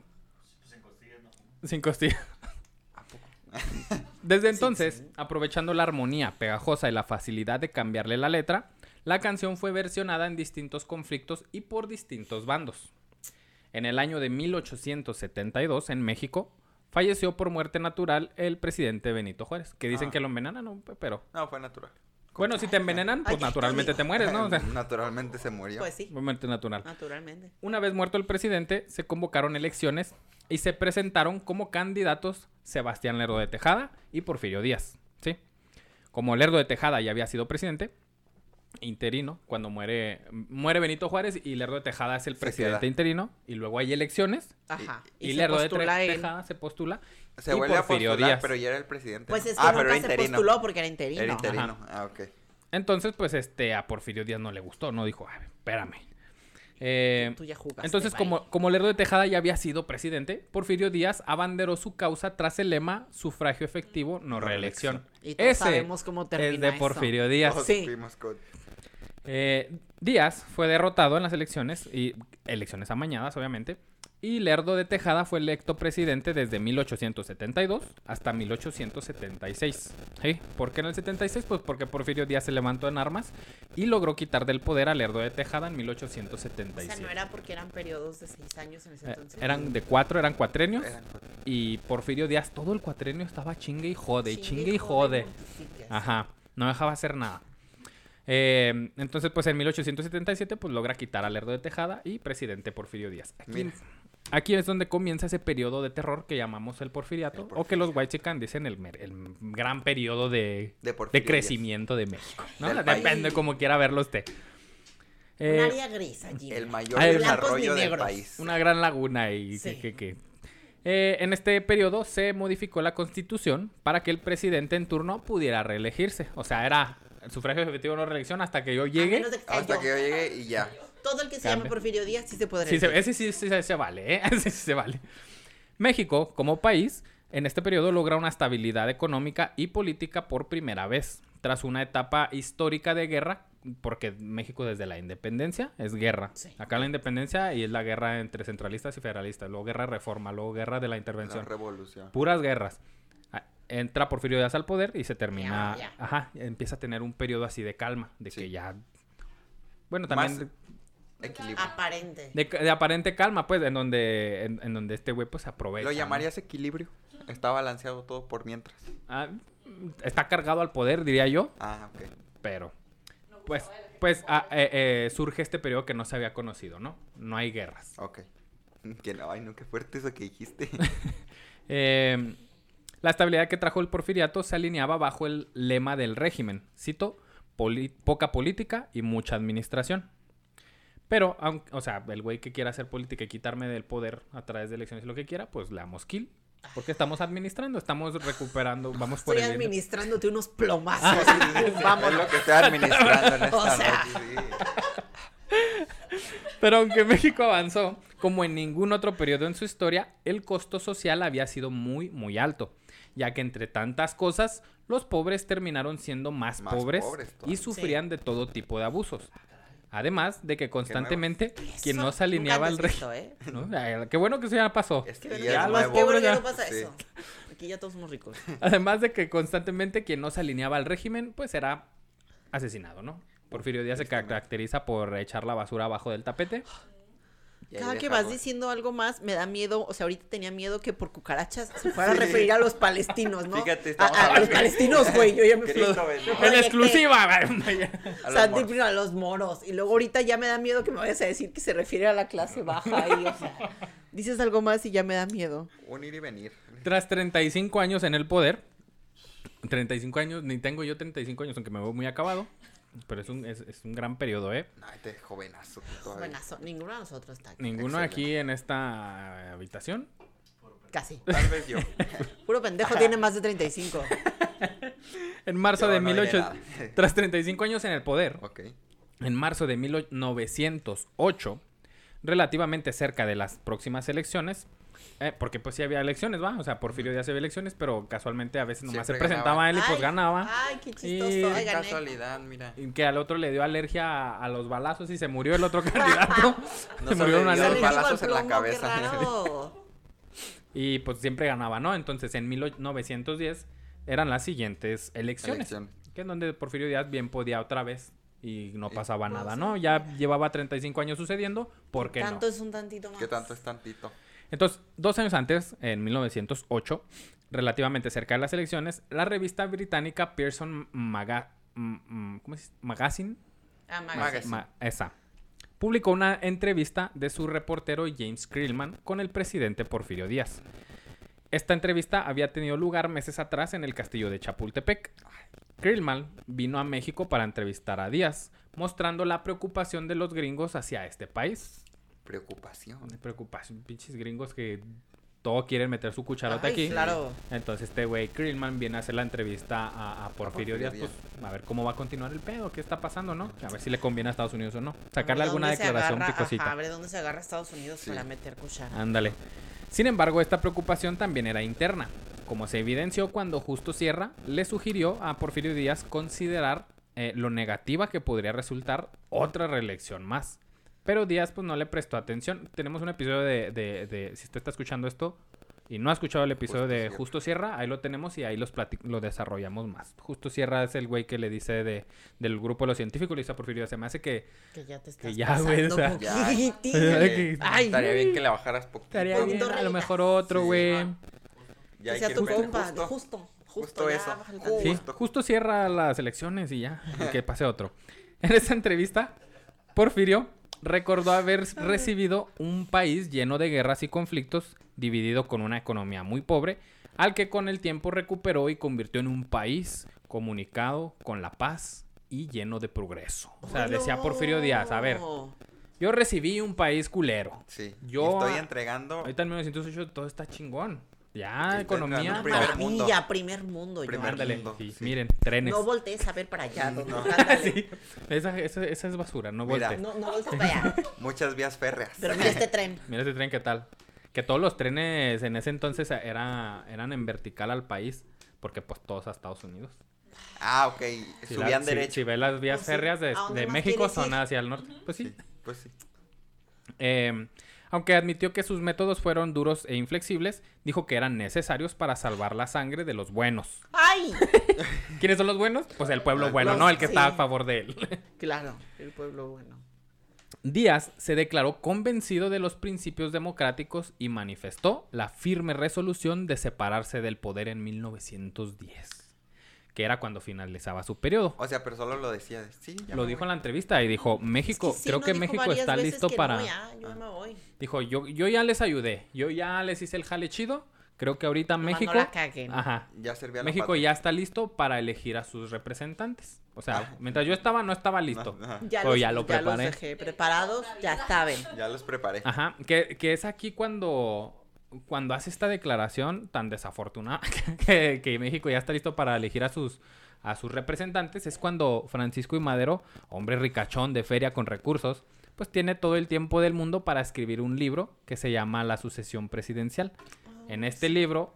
Speaker 1: Sin costillas. Desde entonces, aprovechando la armonía pegajosa y la facilidad de cambiarle la letra, la canción fue versionada en distintos conflictos y por distintos bandos. En el año de 1872, en México, falleció por muerte natural el presidente Benito Juárez, que dicen
Speaker 2: Ah.
Speaker 1: que lo envenenan, ¿no? pero...
Speaker 2: No, fue natural.
Speaker 1: Bueno, si te envenenan, pues
Speaker 3: Ay,
Speaker 1: naturalmente te mueres, ¿no? O sea, <laughs>
Speaker 2: Naturalmente se murió.
Speaker 3: Pues sí,
Speaker 1: muerte natural.
Speaker 3: naturalmente.
Speaker 1: Una vez muerto el presidente, se convocaron elecciones y se presentaron como candidatos Sebastián Lerdo de Tejada y Porfirio Díaz, ¿sí? Como Lerdo de Tejada ya había sido presidente interino, cuando muere muere Benito Juárez y Lerdo de Tejada es el presidente
Speaker 2: queda.
Speaker 1: interino y luego hay elecciones
Speaker 3: Ajá.
Speaker 1: y, Lerdo de. Tejada se postula
Speaker 2: Se
Speaker 1: y
Speaker 2: vuelve a
Speaker 1: Porfirio
Speaker 2: postular,
Speaker 1: Díaz.
Speaker 2: pero ya era el presidente.
Speaker 3: Pues es que
Speaker 2: ah,
Speaker 3: nunca
Speaker 2: pero
Speaker 3: se
Speaker 2: interino.
Speaker 3: postuló porque era interino.
Speaker 2: Era interino.
Speaker 1: Ajá.
Speaker 2: Ah, ok.
Speaker 1: Entonces, pues este a Porfirio Díaz no le gustó, no dijo, "A ver, espérame. Eh,
Speaker 3: Tú ya jugaste.
Speaker 1: Entonces,
Speaker 3: bye.
Speaker 1: como, como Lerdo de Tejada ya había sido presidente, Porfirio Díaz abanderó su causa tras el lema sufragio efectivo, no, reelección.
Speaker 3: Y todos
Speaker 1: Ese
Speaker 3: sabemos cómo termina
Speaker 1: es de
Speaker 3: eso.
Speaker 1: Porfirio Díaz.
Speaker 2: Todos
Speaker 3: Sí.
Speaker 2: con-
Speaker 1: Eh, Díaz fue derrotado en las elecciones, y elecciones amañadas, obviamente, Y Lerdo de Tejada fue electo presidente desde 1872 hasta 1876. ¿Sí? ¿Por qué en el 76? Pues porque Porfirio Díaz se levantó en armas y logró quitar del poder a Lerdo de Tejada en
Speaker 3: O
Speaker 1: 1877.
Speaker 3: sea, no era porque eran periodos de seis años en ese
Speaker 1: Eh,
Speaker 3: entonces.
Speaker 1: eran de cuatro, eran cuatrenios.
Speaker 2: Eran cuatro.
Speaker 1: Y Porfirio Díaz, todo el cuatrenio estaba chingue y jode, y
Speaker 3: Chingue
Speaker 1: chingue y jode. Ajá, no dejaba hacer nada. Eh, entonces, pues en 1877, pues logra quitar a Lerdo de Tejada y presidente Porfirio Díaz. Aquí,
Speaker 2: Mira.
Speaker 1: aquí es donde comienza ese periodo de terror que llamamos el porfiriato,
Speaker 2: El
Speaker 1: o que los White dicen el, gran periodo de,
Speaker 2: De
Speaker 1: de
Speaker 2: Porfirio
Speaker 1: crecimiento de México. Depende
Speaker 3: país.
Speaker 1: como quiera verlo usted.
Speaker 3: Un
Speaker 1: Eh,
Speaker 3: área gris allí.
Speaker 2: El mayor
Speaker 1: Ay,
Speaker 2: desarrollo del país.
Speaker 1: Una gran laguna y
Speaker 3: Sí.
Speaker 1: que, que- que- Eh, en este periodo se modificó la constitución para que el presidente en turno pudiera reelegirse. O sea, era el sufragio efectivo no reelección hasta que yo llegue.
Speaker 2: Hasta
Speaker 3: yo.
Speaker 2: que yo llegue y ya.
Speaker 3: Todo el que se
Speaker 1: Cambia.
Speaker 3: llame Porfirio Díaz sí se puede
Speaker 1: Sí, se-
Speaker 3: elegir.
Speaker 1: ese sí, sí, sí se vale, ¿eh? <laughs> Ese sí se vale. México, como país, en este periodo logra una estabilidad económica y política por primera vez, tras una etapa histórica de guerra, porque México desde la independencia es guerra.
Speaker 3: Sí.
Speaker 1: Acá la independencia y es la guerra entre centralistas y federalistas, luego guerra de reforma, luego guerra de la
Speaker 2: La
Speaker 1: intervención.
Speaker 2: revolución.
Speaker 1: Puras guerras. Entra Porfirio Díaz al poder y se termina.
Speaker 3: Ya, ya.
Speaker 1: Ajá, empieza a tener un periodo así de calma, de
Speaker 2: Sí.
Speaker 1: que ya. Bueno, también.
Speaker 2: Más
Speaker 1: de-
Speaker 2: Equilibrio.
Speaker 3: Aparente.
Speaker 1: de, de aparente calma, pues, en donde, en, en donde este güey pues aprovecha.
Speaker 2: Lo
Speaker 1: ¿no?
Speaker 2: llamarías equilibrio. Está balanceado todo por mientras.
Speaker 1: Ah, está cargado al poder, diría yo,
Speaker 2: Ah, ok.
Speaker 1: pero pues, pues ah, eh, eh, surge este periodo que no se había conocido, ¿no? No hay guerras.
Speaker 2: Ok. <laughs> Que no, ay, no, qué fuerte eso que dijiste. <laughs>
Speaker 1: Eh, la estabilidad que trajo el porfiriato se alineaba bajo el lema del régimen, cito, "Poli- poca política y mucha administración. Pero, aunque, o sea, el güey que quiera hacer política y quitarme del poder a través de elecciones y lo que quiera, pues le damos kill. Porque estamos administrando, estamos recuperando, vamos por
Speaker 3: Estoy
Speaker 1: el bien.
Speaker 3: administrándote unos <laughs> plomazos.
Speaker 1: Ah,
Speaker 2: Es lo que estoy administrando en <laughs> esta
Speaker 3: O sea.
Speaker 2: noche, sí.
Speaker 1: Pero aunque <laughs> México avanzó, como en ningún otro periodo en su historia, el costo social había sido muy, muy alto, ya que entre tantas cosas, los pobres terminaron siendo más,
Speaker 2: Más
Speaker 1: pobres,
Speaker 2: pobres
Speaker 1: y sufrían de todo tipo de abusos. Además de que constantemente quien no se alineaba al régimen...
Speaker 3: ¿eh?
Speaker 1: Qué bueno que eso ya pasó.
Speaker 2: Es que ya
Speaker 1: los ya-
Speaker 3: no pasa
Speaker 2: Sí.
Speaker 3: eso. Aquí ya todos somos ricos. <laughs>
Speaker 1: Además de que constantemente quien no se alineaba al régimen, pues era asesinado, ¿no? Porfirio Díaz se caracteriza por echar la basura abajo del tapete.
Speaker 3: Cada que vas diciendo algo más, me da miedo. O sea, ahorita tenía miedo que por cucarachas se fuera a referir a los palestinos, ¿no?
Speaker 2: Fíjate,
Speaker 3: a,
Speaker 2: estamos
Speaker 3: a- a los palestinos, güey. Yo ya me fui.
Speaker 1: En exclusiva. <laughs>
Speaker 2: A
Speaker 3: O sea, tipo, a los moros. Y luego ahorita ya me da miedo que me vayas a decir que se refiere a la clase baja. Y, o sea, dices algo más y ya me da miedo.
Speaker 2: Un ir y venir.
Speaker 1: Tras 35 años en el poder, 35 años, ni tengo yo 35 años, aunque me veo muy acabado, pero es un, es, es un gran periodo, ¿eh?
Speaker 2: Ay, te jovenazo. tú todavía.
Speaker 3: Buenazo. Ninguno de nosotros está aquí.
Speaker 1: Ninguno
Speaker 2: Excelente.
Speaker 1: aquí en esta habitación.
Speaker 3: Casi.
Speaker 2: Tal vez yo. <laughs>
Speaker 3: Puro pendejo tiene más de 35. <laughs>
Speaker 1: En marzo
Speaker 2: Yo
Speaker 1: de
Speaker 2: no diré
Speaker 1: 18...
Speaker 2: nada. <laughs>
Speaker 1: Tras 35 años en el poder,
Speaker 2: Ok.
Speaker 1: en marzo de 1908, relativamente cerca de las próximas elecciones, eh, porque pues sí había elecciones, ¿va? O sea, Porfirio Díaz había elecciones, pero casualmente a veces nomás se presentaba
Speaker 2: ganaba.
Speaker 1: él y pues
Speaker 3: Ay,
Speaker 1: ganaba.
Speaker 3: Ay, qué chistoso.
Speaker 1: Y-
Speaker 3: Ay,
Speaker 2: Qué
Speaker 3: gané.
Speaker 2: casualidad, mira.
Speaker 1: Y que al otro le dio alergia a, a los balazos y se murió el otro <laughs> candidato.
Speaker 2: No
Speaker 1: se murió una alergia.
Speaker 2: balazos en la
Speaker 3: qué
Speaker 2: cabeza.
Speaker 3: raro. <laughs>
Speaker 1: Y pues siempre ganaba, ¿no? Entonces en 1910 eran las siguientes elecciones.
Speaker 2: Elección.
Speaker 1: Que es donde Porfirio Díaz bien podía otra vez y no
Speaker 2: Y-
Speaker 1: pasaba
Speaker 3: Pues
Speaker 1: nada. ¿no? Ya llevaba 35 años sucediendo, ¿por qué
Speaker 3: Tanto
Speaker 1: no?
Speaker 3: es un tantito más.
Speaker 2: ¿Qué tanto es tantito?
Speaker 1: Entonces, dos años antes, en 1908, relativamente cerca de las elecciones, la revista británica Pearson Maga- ¿cómo se dice? Magazine
Speaker 3: Ah,
Speaker 2: Magazine.
Speaker 3: magazine.
Speaker 1: Ma- esa. Publicó una entrevista de su reportero James Krillman con el presidente Porfirio Díaz. Esta entrevista había tenido lugar meses atrás en el castillo de Chapultepec. Krillman vino a México para entrevistar a Díaz, mostrando la preocupación de los gringos hacia este país.
Speaker 2: Preocupación.
Speaker 1: Preocupación, pinches gringos que todo quieren meter su cucharote
Speaker 3: Ay,
Speaker 1: aquí.
Speaker 3: Claro.
Speaker 1: Entonces este güey Krillman viene a hacer la entrevista a, a Porfirio,
Speaker 2: Porfirio
Speaker 1: Díaz,
Speaker 2: Díaz.
Speaker 1: pues a ver cómo va a continuar el pedo, qué está pasando, ¿no? A ver si le conviene a Estados Unidos o no. Sacarle alguna
Speaker 3: dónde se
Speaker 1: declaración
Speaker 3: agarra-
Speaker 1: picosita.
Speaker 3: Ajá, a ver dónde se agarra Estados Unidos
Speaker 2: Sí.
Speaker 3: para meter cuchara.
Speaker 1: Ándale. Sin embargo, esta preocupación también era interna, como se evidenció cuando Justo Sierra le sugirió a Porfirio Díaz considerar eh, lo negativa que podría resultar otra reelección más. Pero Díaz pues no le prestó atención. Tenemos un episodio de, de, de- si usted está escuchando esto y no ha escuchado el episodio
Speaker 2: Justo
Speaker 1: de
Speaker 2: Sierra.
Speaker 1: Justo Sierra, ahí lo tenemos y ahí los lo desarrollamos más. Justo Sierra es el güey que le dice de, del grupo de los científicos, le dice a Porfirio, se me hace que
Speaker 3: Que ya te estás
Speaker 1: ya, güey, o sea,
Speaker 2: Ya.
Speaker 1: que- <laughs>
Speaker 3: Ay,
Speaker 2: Estaría bien que le bajaras poquito.
Speaker 1: estaría bien, a lo mejor otro,
Speaker 2: Sí.
Speaker 1: güey.
Speaker 2: Ya
Speaker 3: que sea
Speaker 2: que
Speaker 3: tu compa.
Speaker 2: justo.
Speaker 3: Justo. Justo,
Speaker 2: Justo
Speaker 3: ya,
Speaker 2: eso. Justo.
Speaker 1: Sí, justo cierra las elecciones y ya, y que pase otro. En esta entrevista, Porfirio recordó haber recibido un país lleno de guerras y conflictos, dividido con una economía muy pobre, al que con el tiempo recuperó y convirtió en un país comunicado con la paz y lleno de progreso. O sea, decía Porfirio Díaz, a ver, yo recibí un país culero.
Speaker 2: Sí.
Speaker 1: Yo-
Speaker 2: Y estoy entregando
Speaker 1: Ahorita en 1908 todo está chingón. Ya, economía.
Speaker 2: Primer
Speaker 3: Maravilla,
Speaker 2: mundo.
Speaker 3: primer mundo. yo.
Speaker 2: Primer
Speaker 1: Ándale,
Speaker 2: mundo,
Speaker 1: sí,
Speaker 2: sí.
Speaker 1: miren, trenes.
Speaker 3: No voltees a ver para allá. <laughs>
Speaker 2: No. <laughs>
Speaker 1: Sí, esa, esa- esa es basura, no
Speaker 2: Mira.
Speaker 1: voltees.
Speaker 3: No, no voltees para allá. <laughs>
Speaker 2: muchas vías férreas.
Speaker 3: Pero mira este tren.
Speaker 1: Mira ese tren, ¿qué tal? Que todos los trenes en ese entonces era, eran en vertical al país, porque pues todos a Estados Unidos.
Speaker 2: Ah, ok.
Speaker 1: Si
Speaker 2: Subían
Speaker 1: la- si-
Speaker 2: derecho.
Speaker 1: Si, ves las vías
Speaker 3: Pues sí.
Speaker 1: férreas de,
Speaker 3: ¿A dónde
Speaker 1: de México son
Speaker 3: ir?
Speaker 1: hacia el norte. Pues sí.
Speaker 2: Sí, pues sí.
Speaker 1: Eh, aunque admitió que sus métodos fueron duros e inflexibles, dijo que eran necesarios para salvar la sangre de los buenos.
Speaker 3: ¡Ay! <laughs>
Speaker 1: ¿Quiénes son los buenos? Pues el pueblo bueno, no el que
Speaker 3: sí.
Speaker 1: está a favor de él. <laughs>
Speaker 3: Claro, el pueblo bueno.
Speaker 1: Díaz se declaró convencido de los principios democráticos y manifestó la firme resolución de separarse del poder en 1910, que era cuando finalizaba su periodo.
Speaker 2: O sea, pero solo lo decía. de, Sí, ya
Speaker 1: Lo dijo
Speaker 2: voy".
Speaker 1: en la entrevista y dijo, México,
Speaker 3: Es que sí,
Speaker 1: creo
Speaker 3: no
Speaker 1: que México está
Speaker 3: veces
Speaker 1: listo
Speaker 3: que
Speaker 1: para...
Speaker 3: No, ya, yo ya me voy.
Speaker 1: Dijo, yo, yo ya les ayudé, yo ya les hice el jale chido, creo que ahorita
Speaker 3: Nomás
Speaker 1: México...
Speaker 3: No la caguen.
Speaker 1: Ajá.
Speaker 2: Ya servía la
Speaker 1: México
Speaker 2: patria.
Speaker 1: ya está listo para elegir a sus representantes. O sea,
Speaker 2: Ah.
Speaker 1: mientras yo estaba, no estaba listo.
Speaker 2: Ajá.
Speaker 3: Ya,
Speaker 1: Oh,
Speaker 3: los,
Speaker 1: ya lo
Speaker 3: los
Speaker 1: preparé.
Speaker 3: dejé preparados, ya saben.
Speaker 2: Ya los preparé.
Speaker 1: Ajá, que, que es aquí cuando, cuando hace esta declaración tan desafortunada <laughs> que, que México ya está listo para elegir a sus, a sus representantes, es cuando Francisco y Madero, hombre ricachón de feria con recursos, pues tiene todo el tiempo del mundo para escribir un libro que se llama La sucesión presidencial. En este libro,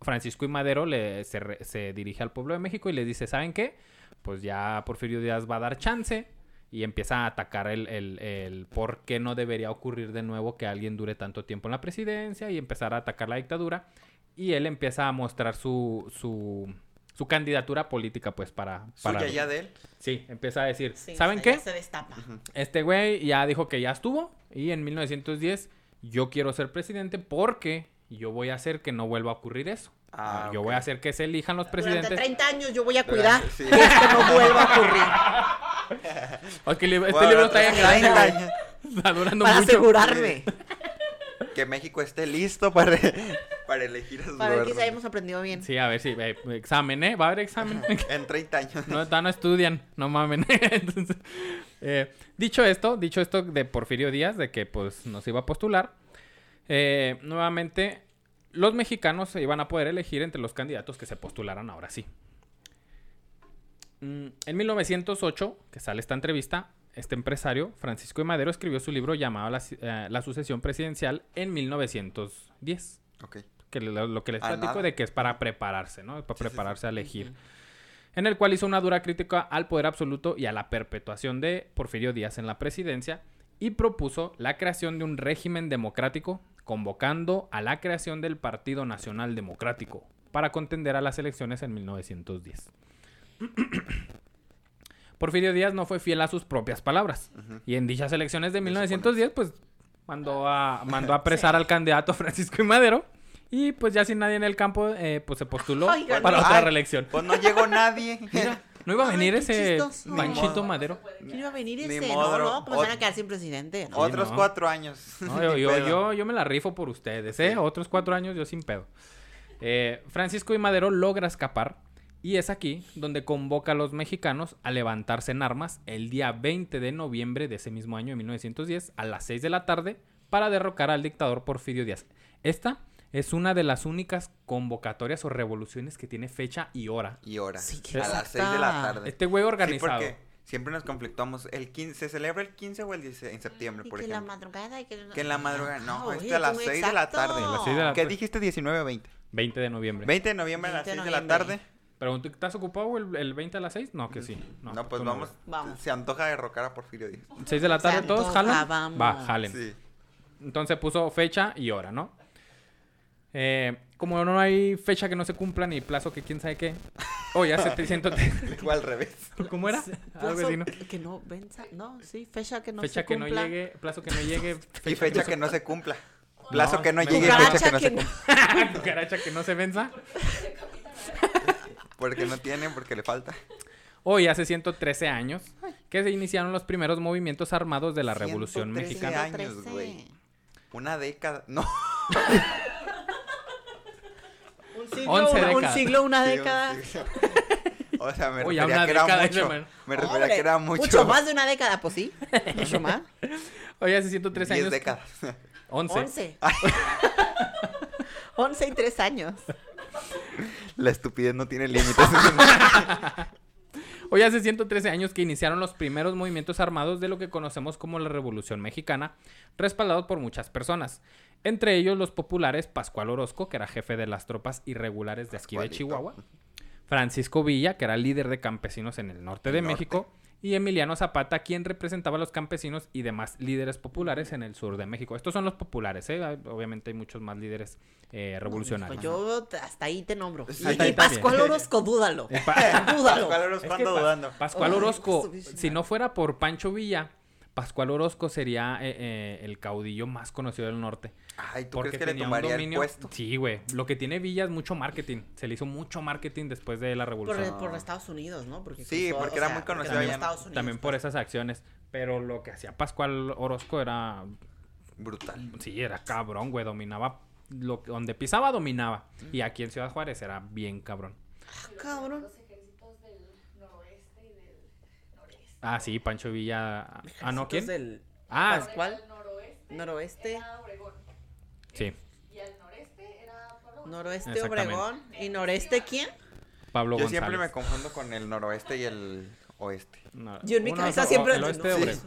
Speaker 1: Francisco y Madero le, se, se dirige al pueblo de México y le dice, ¿saben qué? Pues ya Porfirio Díaz va a dar chance y empieza a atacar el, el, el por qué no debería ocurrir de nuevo que alguien dure tanto tiempo en la presidencia y empezar a atacar la dictadura. Y él empieza a mostrar su, su, su candidatura política, pues, para... para...
Speaker 2: Suya ya de él.
Speaker 1: Sí, empieza a decir,
Speaker 3: Sí,
Speaker 1: ¿saben
Speaker 3: o sea,
Speaker 1: qué?
Speaker 3: se destapa.
Speaker 1: Este güey ya dijo que ya estuvo y en 1910 yo quiero ser presidente porque yo voy a hacer que no vuelva a ocurrir eso.
Speaker 2: Ah,
Speaker 1: yo
Speaker 2: ok.
Speaker 1: voy a hacer que se elijan los
Speaker 3: Durante
Speaker 1: presidentes.
Speaker 3: 30 años yo voy a
Speaker 2: Durante-
Speaker 3: cuidar
Speaker 2: sí.
Speaker 3: que esto no vuelva a ocurrir. <laughs> <laughs>
Speaker 1: Este
Speaker 2: Bueno,
Speaker 1: libro está
Speaker 2: durante
Speaker 1: grande,
Speaker 2: 30
Speaker 1: güey.
Speaker 2: años. <laughs>
Speaker 1: Está durando
Speaker 3: Para
Speaker 1: mucho.
Speaker 3: asegurarme.
Speaker 2: Que México esté listo para, para elegir a sus
Speaker 3: Para ver que hemos aprendido bien.
Speaker 1: Sí, a ver si eh, examen, ¿eh? Va a haber examen.
Speaker 2: En 30 años.
Speaker 1: No, no estudian, no mamen. <laughs> Entonces, eh, dicho esto, dicho esto de Porfirio Díaz, de que pues nos iba a postular, eh, nuevamente los mexicanos se iban a poder elegir entre los candidatos que se postularan ahora sí. Mm, En 1908, que sale esta entrevista, este empresario, Francisco de Madero, escribió su libro llamado La, eh, La sucesión presidencial en 1910
Speaker 2: Ok.
Speaker 1: que lo, lo que les platico de que es para prepararse, ¿no? Para
Speaker 2: Sí, sí, sí.
Speaker 1: prepararse a elegir. En el cual hizo una dura crítica al poder absoluto y a la perpetuación de Porfirio Díaz en la presidencia y propuso la creación de un régimen democrático, convocando a la creación del Partido Nacional Democrático para contender a las elecciones en 1910. <clears throat> Porfirio Díaz no fue fiel a sus propias palabras y en dichas elecciones de
Speaker 2: De
Speaker 1: 1910 pues mandó a, <laughs> mandó a apresar al candidato <laughs> Francisco y Madero y pues ya sin nadie en el campo eh, pues se postuló para otra reelección.
Speaker 2: Pues no llegó nadie. <laughs>
Speaker 1: Mira, no iba a venir ese. Panchito
Speaker 2: modo.
Speaker 1: Madero.
Speaker 3: ¿Quién iba a venir
Speaker 2: Ni
Speaker 3: ese?
Speaker 2: modo,
Speaker 3: no, no, pues van a quedar sin presidente. ¿no?
Speaker 2: Otros
Speaker 1: no.
Speaker 2: cuatro años.
Speaker 1: No, yo,
Speaker 2: Ni
Speaker 1: yo, yo me la rifo por ustedes, ¿eh? Otros cuatro años yo sin pedo. Eh, Francisco y Madero logra escapar y es aquí donde convoca a los mexicanos a levantarse en armas el día 20 de noviembre de ese mismo año de 1910 a las 6 de la tarde para derrocar al dictador Porfirio Díaz. Esta es una de las únicas convocatorias o revoluciones que tiene fecha y hora.
Speaker 2: Y ahora.
Speaker 3: Sí,
Speaker 2: a las
Speaker 3: exacta.
Speaker 2: 6 de la tarde.
Speaker 1: Este güey
Speaker 2: Sí,
Speaker 1: organizado.
Speaker 2: porque siempre nos conflictamos. El 15, ¿Se celebra el 15 o el 16 en septiembre,
Speaker 3: Y
Speaker 2: por
Speaker 3: que la
Speaker 2: ejemplo?
Speaker 3: madrugada y que...
Speaker 2: Que en la madrugada. No,
Speaker 3: Ah,
Speaker 2: es
Speaker 3: oye,
Speaker 2: que a las
Speaker 3: tú
Speaker 2: 6 de la tarde.
Speaker 1: Las la
Speaker 2: ¿Qué dijiste 19 o 20?
Speaker 1: 20 de noviembre.
Speaker 2: 20 de noviembre a las
Speaker 3: 20 de
Speaker 2: 6 de la tarde.
Speaker 1: Pregunto, ¿estás ocupado el, el 20 a las 6? No, que sí. No,
Speaker 2: No, pues
Speaker 1: tú
Speaker 2: vamos.
Speaker 3: Vamos.
Speaker 2: Se antoja derrocar a Porfirio Díaz.
Speaker 1: 6 de la tarde
Speaker 3: Se
Speaker 1: todos, jalan.
Speaker 3: vamos.
Speaker 1: Va, jalen.
Speaker 2: Sí.
Speaker 1: Entonces puso fecha y hora, ¿no? Eh, como no hay fecha que no se cumpla ni plazo que quién sabe qué. Oye, hace 300...
Speaker 2: Fue al revés.
Speaker 1: ¿Cómo era? Algo
Speaker 3: Plazo
Speaker 1: así, ¿no?
Speaker 3: Que no venza. No, sí, fecha que no
Speaker 1: fecha
Speaker 3: se
Speaker 1: que no
Speaker 3: cumpla.
Speaker 1: llegue, plazo que no llegue.
Speaker 2: Y fecha que no se cumpla. Plazo que no llegue y fecha que no se
Speaker 3: que no-
Speaker 2: cumpla. <laughs>
Speaker 1: Cucaracha que no se venza.
Speaker 2: Porque no tiene, porque le falta.
Speaker 1: Hoy, hace 113 años, que se iniciaron los primeros movimientos armados de la Revolución
Speaker 2: 113
Speaker 1: Mexicana.
Speaker 2: años,
Speaker 3: 113.
Speaker 2: güey. Una década. No. <laughs>
Speaker 3: Un siglo,
Speaker 1: 11
Speaker 3: una- un
Speaker 1: décadas.
Speaker 3: siglo, una
Speaker 2: Sí,
Speaker 3: década.
Speaker 2: sí. O sea, me
Speaker 1: Oye,
Speaker 2: refería
Speaker 1: una
Speaker 2: que era
Speaker 1: década,
Speaker 2: mucho.
Speaker 1: ese,
Speaker 2: Me refería
Speaker 3: Hombre,
Speaker 2: que era mucho.
Speaker 3: más de una década, pues sí. Mucho más. <laughs>
Speaker 1: Hoy, hace 113
Speaker 2: 10
Speaker 1: años.
Speaker 2: décadas.
Speaker 1: 11.
Speaker 3: 11. 11 y 3 años.
Speaker 2: La estupidez no tiene límites.
Speaker 1: Hoy hace 113 años que iniciaron los primeros movimientos armados de lo que conocemos como la Revolución Mexicana, respaldados por muchas personas. Entre ellos los populares Pascual Orozco, que era jefe de las tropas irregulares de aquí de. Chihuahua, Francisco Villa, que era líder de campesinos en el norte
Speaker 2: El
Speaker 1: de
Speaker 2: norte.
Speaker 1: México, y Emiliano Zapata, quien representaba a los campesinos y demás líderes populares en el sur de México. Estos son los populares, ¿eh? Obviamente hay muchos más líderes eh, revolucionarios.
Speaker 3: Pues yo hasta ahí te nombro.
Speaker 2: Sí.
Speaker 3: Y, Pascual. Orozco, dúdalo.
Speaker 1: Eh, pa- <laughs>
Speaker 3: Dúdalo.
Speaker 2: Pascual Orozco
Speaker 1: Es que. Pascual Orozco, si no fuera por Pancho Villa, Pascual Orozco sería eh, eh, el caudillo más conocido del norte.
Speaker 2: Ay, ¿tú
Speaker 1: Porque
Speaker 2: crees que le
Speaker 1: tenía un
Speaker 2: tomaría el
Speaker 1: dominio.
Speaker 2: puesto?
Speaker 1: Sí, güey. Lo que tiene Villa es mucho marketing. Se le hizo mucho marketing después de la
Speaker 3: Por,
Speaker 1: revolución.
Speaker 3: por Estados Unidos, ¿no? Porque
Speaker 2: Sí,
Speaker 3: cruzó,
Speaker 2: porque era
Speaker 3: sea,
Speaker 2: muy conocido
Speaker 3: también
Speaker 2: en-
Speaker 3: Estados Unidos,
Speaker 1: También por
Speaker 3: pues.
Speaker 1: esas acciones. Pero lo que hacía Pascual Orozco era.
Speaker 2: Brutal.
Speaker 1: Sí, era cabrón, güey. Dominaba. Lo, que- donde pisaba, dominaba.
Speaker 2: Mm.
Speaker 1: Y aquí en Ciudad Juárez era bien cabrón.
Speaker 3: Ah, cabrón.
Speaker 4: Los ejércitos del noroeste y del noreste.
Speaker 1: Ah, sí, Pancho Villa. Ah, no, ¿quién?
Speaker 3: Del
Speaker 1: Ah.
Speaker 4: Al noroeste,
Speaker 3: Noroeste.
Speaker 4: era Obregón.
Speaker 1: sí.
Speaker 4: Y al noreste era Puebla.
Speaker 3: Noroeste. Obregón. ¿Y noreste quién?
Speaker 1: Pablo
Speaker 2: Yo
Speaker 1: González.
Speaker 2: siempre me confundo con el noroeste y el oeste.
Speaker 1: No,
Speaker 3: Yo en mi
Speaker 1: uno
Speaker 3: cabeza
Speaker 1: es
Speaker 3: siempre.
Speaker 1: El oeste
Speaker 3: no, sí.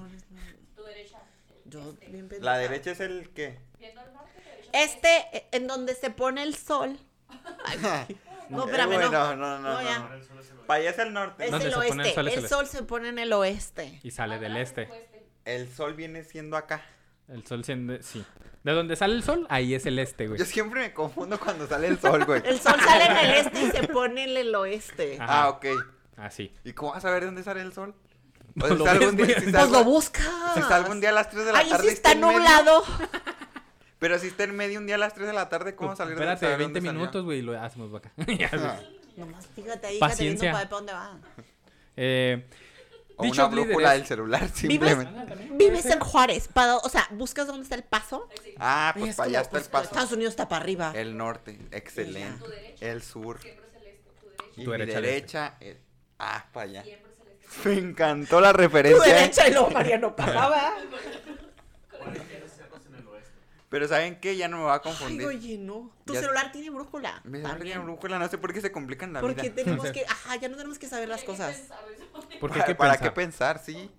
Speaker 4: Tu derecha.
Speaker 3: Yo bien
Speaker 2: La derecha es el qué?
Speaker 4: Viendo al norte, derecha.
Speaker 3: Este, eh, en donde se pone el sol. <laughs> No, espérame,
Speaker 2: Eh,
Speaker 3: no.
Speaker 2: bueno, no, no,
Speaker 3: No,
Speaker 2: no.
Speaker 3: ya.
Speaker 2: no. Para allá es el norte.
Speaker 3: Es
Speaker 1: ¿Dónde
Speaker 3: el oeste. El,
Speaker 1: el
Speaker 3: sol se pone en el oeste.
Speaker 1: Y sale del este.
Speaker 2: El sol viene siendo acá.
Speaker 1: El sol siendo... Sí. De donde sale el sol, ahí es el este, güey.
Speaker 2: Yo siempre me confundo cuando sale el sol, güey.
Speaker 3: El sol sale en el este y se pone en el oeste.
Speaker 1: Ajá.
Speaker 2: Ah, ok.
Speaker 1: Así.
Speaker 2: ¿Y cómo vas a ver dónde sale el sol?
Speaker 1: No
Speaker 2: si
Speaker 1: lo ves,
Speaker 2: día- si
Speaker 3: Pues
Speaker 2: salgo-
Speaker 3: lo buscas.
Speaker 2: Si salgo un día a las 3 de la
Speaker 3: Ahí
Speaker 2: tarde.
Speaker 3: sí está nublado.
Speaker 2: Pero si está en medio un día a las 3 de la tarde, ¿cómo salir de
Speaker 1: Espérate,
Speaker 2: saber
Speaker 1: 20
Speaker 2: dónde salió?
Speaker 1: minutos, güey, y lo hacemos para acá. <laughs> Ya.
Speaker 2: Ah.
Speaker 3: Nomás fíjate ahí,
Speaker 1: Paciencia.
Speaker 3: fíjate viendo para dónde va. <laughs>
Speaker 1: Eh,
Speaker 2: O
Speaker 1: dichos
Speaker 2: una brújula del celular, <laughs> simplemente.
Speaker 3: Vives en Juárez. para- o sea, buscas dónde está el paso.
Speaker 2: Ah, pues
Speaker 3: es
Speaker 2: para allá está el paso.
Speaker 3: Estados Unidos está para arriba.
Speaker 2: El norte, excelente. El sur.
Speaker 4: Este. Tu derecha.
Speaker 2: Y
Speaker 1: Tu
Speaker 2: mi
Speaker 1: derecha, el
Speaker 2: derecha. el- Ah, para allá.
Speaker 4: Este.
Speaker 2: Me encantó la
Speaker 3: Tu
Speaker 2: referencia.
Speaker 3: derecha y luego Mariano pasaba.
Speaker 2: Pero ¿saben qué? Ya no me va a
Speaker 3: Ay,
Speaker 2: confundir.
Speaker 3: oye, no. Tu
Speaker 2: Ya-
Speaker 3: celular tiene brújula.
Speaker 2: Mi celular
Speaker 3: También.
Speaker 2: tiene brújula, no sé por qué se complican la
Speaker 3: Porque
Speaker 2: vida.
Speaker 3: tenemos
Speaker 1: sé.
Speaker 3: que. <laughs> Ajá, ya no tenemos que saber las cosas.
Speaker 1: ¿Por qué
Speaker 2: ¿Para,
Speaker 1: qué
Speaker 2: para
Speaker 1: pensar?
Speaker 2: qué pensar? Sí.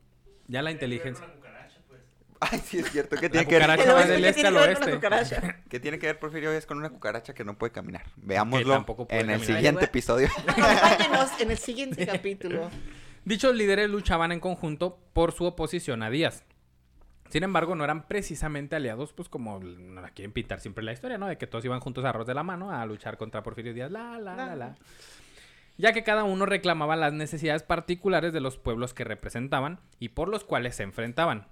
Speaker 1: Ya la inteligencia. <laughs>
Speaker 2: Ay, sí es cierto. ¿Qué
Speaker 1: La
Speaker 2: tiene que ver?
Speaker 1: cucaracha
Speaker 3: El
Speaker 1: va
Speaker 3: oeste,
Speaker 1: del
Speaker 3: ¿qué
Speaker 1: este
Speaker 3: tiene
Speaker 1: al
Speaker 3: que ver con la
Speaker 1: oeste.
Speaker 3: cucaracha? <laughs>
Speaker 2: ¿Qué tiene que ver, Porfirio? Es con una cucaracha que no puede caminar. Veámoslo en el siguiente episodio.
Speaker 3: Acompáñenos en el siguiente capítulo.
Speaker 1: Dichos líderes luchaban en conjunto por su oposición a Díaz. Sin embargo, no eran precisamente aliados, pues como no la quieren pintar siempre la historia, ¿no? De que todos iban juntos a arroz de la mano a luchar contra Porfirio Díaz, la, la, la, la. Ya que cada uno reclamaba las necesidades particulares de los pueblos que representaban y por los cuales se enfrentaban.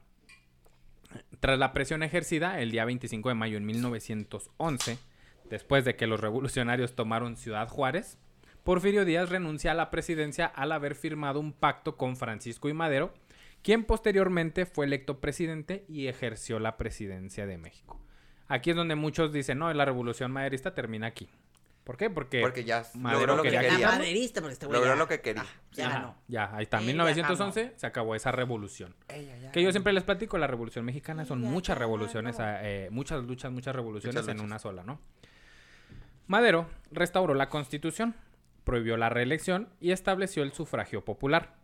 Speaker 1: Tras la presión ejercida el día 25 de mayo en 1911, después de que los revolucionarios tomaron Ciudad Juárez, Porfirio Díaz renuncia a la presidencia al haber firmado un pacto con Francisco y Madero, quien posteriormente fue electo presidente y ejerció la presidencia de México. Aquí es donde muchos dicen, no, la revolución maderista termina aquí. ¿Por qué? Porque,
Speaker 2: Porque ya
Speaker 1: Madero
Speaker 2: logró lo que
Speaker 1: quería
Speaker 2: quería.
Speaker 3: maderista, porque este güey
Speaker 2: Logró
Speaker 3: ya-
Speaker 2: lo que quería.
Speaker 3: Ah, ya
Speaker 1: Ajá,
Speaker 3: ganó.
Speaker 1: ya, ahí está,
Speaker 3: ya
Speaker 1: 1911 se acabó esa revolución. Que yo siempre les platico, la revolución mexicana son muchas revoluciones, eh, muchas luchas, muchas revoluciones
Speaker 2: Muchas
Speaker 1: en una sola, ¿no? Madero restauró la constitución, prohibió la reelección y estableció el sufragio popular.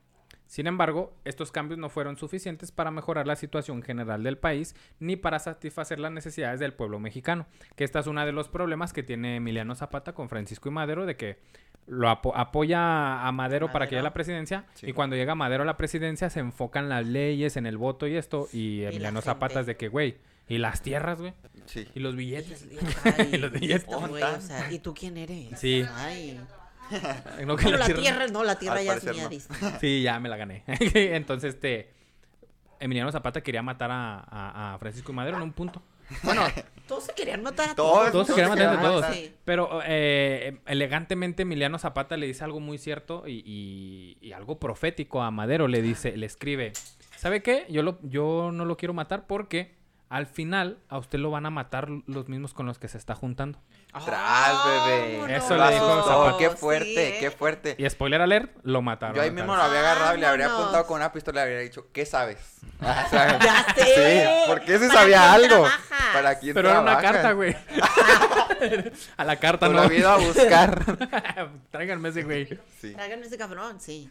Speaker 1: Sin embargo, estos cambios no fueron suficientes para mejorar la situación general del país ni para satisfacer las necesidades del pueblo mexicano, que esta es uno de los problemas que tiene Emiliano Zapata con Francisco y Madero, de que lo apo- apoya a Madero para que llegue a la presidencia.
Speaker 2: Sí.
Speaker 1: Y cuando llega Madero a la presidencia, se enfocan las leyes, en el voto y esto. Y Emiliano. Zapata es de que, güey, y las tierras, güey,
Speaker 2: Sí.
Speaker 1: y los billetes.
Speaker 3: Ay,
Speaker 1: Los billetes. <laughs>
Speaker 3: esto, güey, o sea, ¿y tú quién eres?
Speaker 1: Sí.
Speaker 3: Ay.
Speaker 1: No, que
Speaker 3: No,
Speaker 1: la
Speaker 3: la
Speaker 1: tierra-
Speaker 3: tierra, no, la tierra ya es mía,
Speaker 2: no. <laughs>
Speaker 1: Sí, ya me la gané. <laughs> Entonces, este. Emiliano Zapata quería matar a, a- a Francisco y Madero en un punto. Bueno, <laughs>
Speaker 3: Todos se querían matar a
Speaker 2: Todos-
Speaker 1: todos se querían matar entre todos.
Speaker 3: Sí.
Speaker 1: Pero eh, elegantemente Emiliano Zapata le dice algo muy cierto y, y- y algo profético a Madero. Le dice, le escribe, ¿sabe qué? Yo, lo, yo no lo quiero matar porque al final a usted lo van a matar los mismos con los que se está juntando.
Speaker 2: Tras, bebé.
Speaker 1: Eso le dijo Zapata.
Speaker 2: Qué
Speaker 3: Sí,
Speaker 2: fuerte,
Speaker 3: ¿eh?
Speaker 2: qué fuerte.
Speaker 1: Y spoiler alert, lo mataron.
Speaker 2: Yo ahí mismo lo había agarrado y le habría apuntado con una pistola y le habría dicho, ¿qué sabes? <laughs> Sea,
Speaker 3: ¡Ya sé!
Speaker 2: Sí, porque ese
Speaker 3: ¿Para
Speaker 2: sabía
Speaker 3: quién
Speaker 2: algo.
Speaker 3: trabajas?
Speaker 2: ¿Para quién
Speaker 1: Pero era una carta, güey. <laughs> a la carta
Speaker 2: Pues
Speaker 1: no.
Speaker 2: lo he ido a buscar. <laughs>
Speaker 1: Tráiganme ese güey.
Speaker 2: Sí.
Speaker 3: Tráiganme ese cabrón, sí.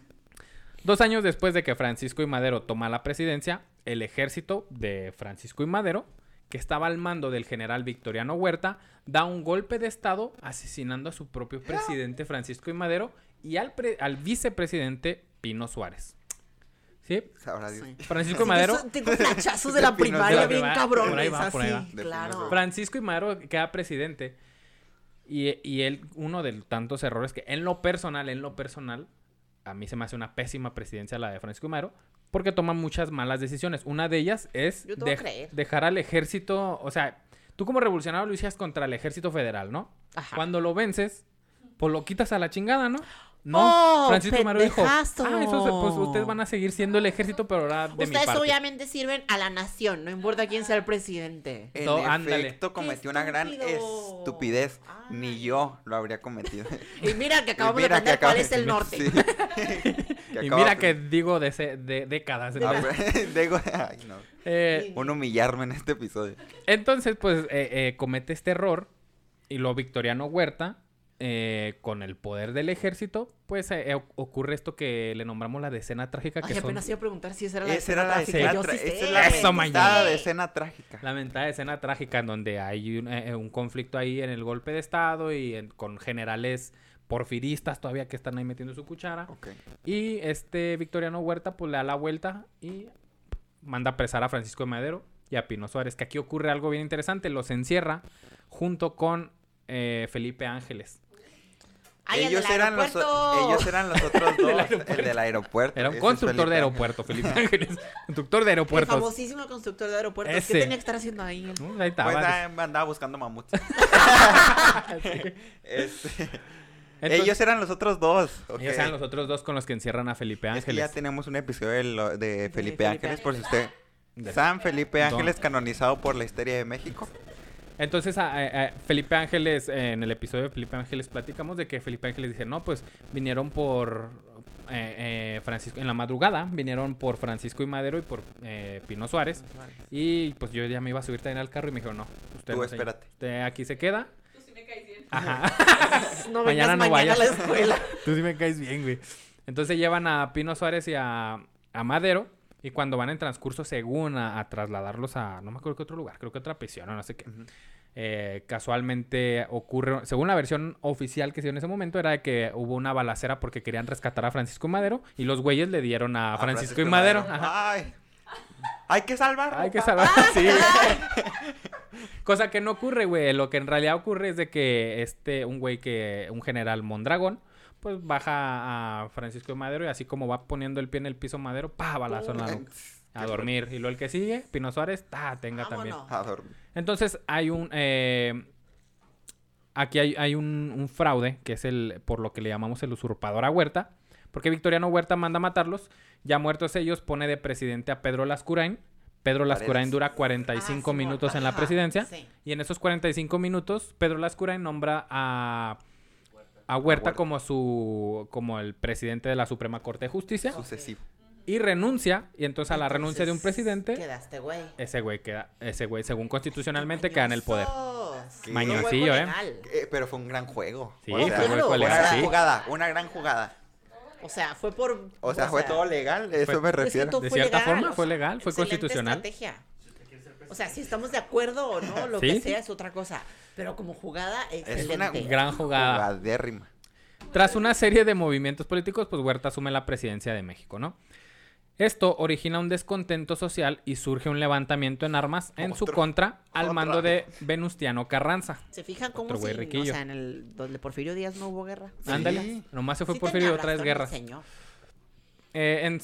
Speaker 1: Dos años después de que Francisco y Madero toma la presidencia, el ejército de Francisco y Madero, que estaba al mando del general Victoriano Huerta, da un golpe de estado asesinando a su propio presidente Francisco y Madero y al, pre- al vicepresidente Pino Suárez. ¿Sí?
Speaker 2: Sabrá Dios.
Speaker 3: Sí.
Speaker 1: Francisco y Madero,
Speaker 3: tengo flachazos <laughs> de la primaria bien
Speaker 1: Por ahí
Speaker 3: cabrones,
Speaker 1: va, por ahí va.
Speaker 3: así,
Speaker 2: De
Speaker 3: claro.
Speaker 2: Pino
Speaker 1: Francisco y Madero queda presidente. Y, y él, uno de tantos errores que en lo personal, en lo personal, a mí se me hace una pésima presidencia la de Francisco y Madero, porque toma muchas malas decisiones. Una de ellas es dejar al ejército, o sea, tú como revolucionario lo hiciste contra el ejército federal, ¿no?
Speaker 3: Ajá.
Speaker 1: Cuando lo vences, pues lo quitas a la chingada, ¿no? No,
Speaker 3: ¡Oh,
Speaker 1: Francisco Madero dijo, ah, eso se- pues ustedes van a seguir siendo el ejército, pero ahora de mi
Speaker 3: Ustedes
Speaker 1: parte.
Speaker 3: obviamente sirven a la nación, no importa quién sea el presidente.
Speaker 2: En
Speaker 1: No,
Speaker 2: efecto, cometió una gran estupidez.
Speaker 3: Ay.
Speaker 2: Ni yo lo habría cometido.
Speaker 3: Y mira que acabamos
Speaker 2: mira
Speaker 3: de aprender cuál es el norte.
Speaker 2: Sí. <laughs> Que
Speaker 1: Y mira que digo de, ese- de décadas. Entonces, <laughs>
Speaker 2: pues, digo, ay, no.
Speaker 1: eh,
Speaker 2: Un humillarme en este episodio.
Speaker 1: Entonces, pues, eh, eh, comete este error y lo Victoriano Huerta, eh, con el poder del ejército, pues eh, eh, ocurre esto que le nombramos la decena trágica, que
Speaker 3: Ay,
Speaker 1: son
Speaker 3: apenas iba a preguntar si esa era la
Speaker 2: Esa era la
Speaker 3: trágica.
Speaker 2: escena,
Speaker 3: Yo
Speaker 2: esa es la
Speaker 1: Eso,
Speaker 2: mentada
Speaker 1: mañana.
Speaker 2: de escena trágica.
Speaker 1: la mentada escena trágica en donde hay un, eh, un conflicto ahí en el golpe de estado y en- con generales porfiristas todavía que están ahí metiendo su cuchara. Y este Victoriano Huerta, pues le da la vuelta y manda a apresar a Francisco de Madero y a Pino Suárez. Que aquí ocurre algo bien interesante, los encierra junto con eh, Felipe Ángeles.
Speaker 3: Ay, el
Speaker 2: ellos, eran los, ellos eran los otros <laughs> dos. el del aeropuerto.
Speaker 1: Era un constructor de aeropuerto, Felipe Ángeles. Conductor de
Speaker 3: El
Speaker 1: aeropuertos.
Speaker 3: famosísimo constructor de aeropuertos.
Speaker 1: Ese.
Speaker 3: ¿Qué tenía que estar haciendo ahí? él?
Speaker 1: Ahí estaba.
Speaker 2: Pues ah, andaba buscando mamuts. <laughs> <laughs> Este,
Speaker 1: Entonces,
Speaker 2: ellos eran los otros dos. ok.
Speaker 1: ellos eran los otros dos con los que encierran a Felipe
Speaker 2: Es que
Speaker 1: Ángeles.
Speaker 2: ya tenemos un episodio de, lo- de Felipe
Speaker 3: Felipe
Speaker 2: Ángeles, por si usted...
Speaker 1: De-
Speaker 2: San Felipe
Speaker 1: Don-
Speaker 2: Ángeles, canonizado por la historia de México.
Speaker 1: Entonces, a- a- a Felipe Ángeles, en el episodio de Felipe Ángeles, platicamos de que Felipe Ángeles dice, no, pues vinieron por eh, eh, Francisco, en la madrugada, vinieron por Francisco y Madero y por eh, Pino Suárez. Y pues yo ya me iba a subir también al carro y me dijeron, no, usted,
Speaker 2: Tú
Speaker 1: no, señor.
Speaker 2: espérate.
Speaker 1: Usted aquí se queda.
Speaker 4: Tú sí me caes bien.
Speaker 1: Ajá. <laughs>
Speaker 3: No
Speaker 1: Mañana no
Speaker 3: mañana
Speaker 1: vayas.
Speaker 3: a la escuela. <laughs>
Speaker 1: Tú sí me caes bien, güey. Entonces llevan a Pino Suárez y a, a Madero. Y cuando van en transcurso, según a, a trasladarlos a, no me acuerdo qué otro lugar, creo que otra prisión o no sé qué. eh, casualmente ocurre, según la versión oficial que se dio en ese momento, era de que hubo una balacera porque querían rescatar a Francisco y Madero. Y los güeyes le dieron a,
Speaker 2: A
Speaker 1: Francisco, y Madero. Ajá.
Speaker 2: Ay, hay que salvarlo.
Speaker 1: Hay que
Speaker 2: papá.
Speaker 1: salvar. <laughs> sí. Cosa que no ocurre, güey. Lo que en realidad ocurre es de que este, un güey que, un general Mondragón, pues baja a Francisco de Madero y así como va poniendo el pie en el piso Madero, pa, balazo en la nuca. A dormir. Y luego el que sigue, Pino Suárez, ta, tenga también.
Speaker 2: A dormir.
Speaker 1: Entonces hay un... eh, aquí hay, hay un, un fraude, que es el por lo que le llamamos el usurpador a Huerta. Porque Victoriano Huerta manda a matarlos. Ya muertos ellos, pone de presidente a Pedro Lascurain. Pedro Lascurain dura
Speaker 3: Ah,
Speaker 1: 45
Speaker 3: Simón,
Speaker 1: minutos en la
Speaker 3: ajá,
Speaker 1: presidencia.
Speaker 3: sí.
Speaker 1: Y en esos 45 minutos, Pedro Lascurain nombra a, a Huerta
Speaker 2: Huerta.
Speaker 1: como su como el presidente de la Suprema Corte de Justicia.
Speaker 2: Sucesivo.
Speaker 1: Y renuncia. Y entonces a la renuncia de un presidente,
Speaker 3: Quedaste, güey.
Speaker 1: ese güey queda, ese güey, según constitucionalmente, queda en el poder. Mañosillo, ¿eh?
Speaker 2: Eh, pero fue un gran juego.
Speaker 1: Sí,
Speaker 2: O sea, gran
Speaker 1: sí.
Speaker 2: jugada, una gran jugada.
Speaker 3: O sea, fue por.
Speaker 2: O sea, fue todo legal, eso
Speaker 1: Fue-
Speaker 2: me
Speaker 3: que
Speaker 2: refiero.
Speaker 3: todo
Speaker 1: De
Speaker 3: fue
Speaker 1: cierta
Speaker 3: legal,
Speaker 1: forma,
Speaker 3: o
Speaker 1: fue legal, fue
Speaker 3: excelente
Speaker 1: constitucional.
Speaker 3: estrategia. O sea, si estamos de acuerdo o no, lo
Speaker 1: Sí,
Speaker 3: que sea es otra cosa. Pero como jugada,
Speaker 2: Es
Speaker 3: excelente.
Speaker 2: una
Speaker 1: Gran jugada.
Speaker 2: jugadérrima.
Speaker 1: Tras una serie de movimientos políticos, pues Huerta asume la presidencia de México, ¿no? Esto origina un descontento social y surge un levantamiento en armas en su contra al mando de Venustiano Carranza.
Speaker 3: ¿Se fijan cómo
Speaker 1: Otro güey
Speaker 3: si,
Speaker 1: riquillo.
Speaker 3: o sea, en el donde Porfirio Díaz no hubo guerra?
Speaker 1: Ándale, nomás se fue
Speaker 3: Sí
Speaker 1: Porfirio y otra vez
Speaker 3: señor.
Speaker 1: Eh, en-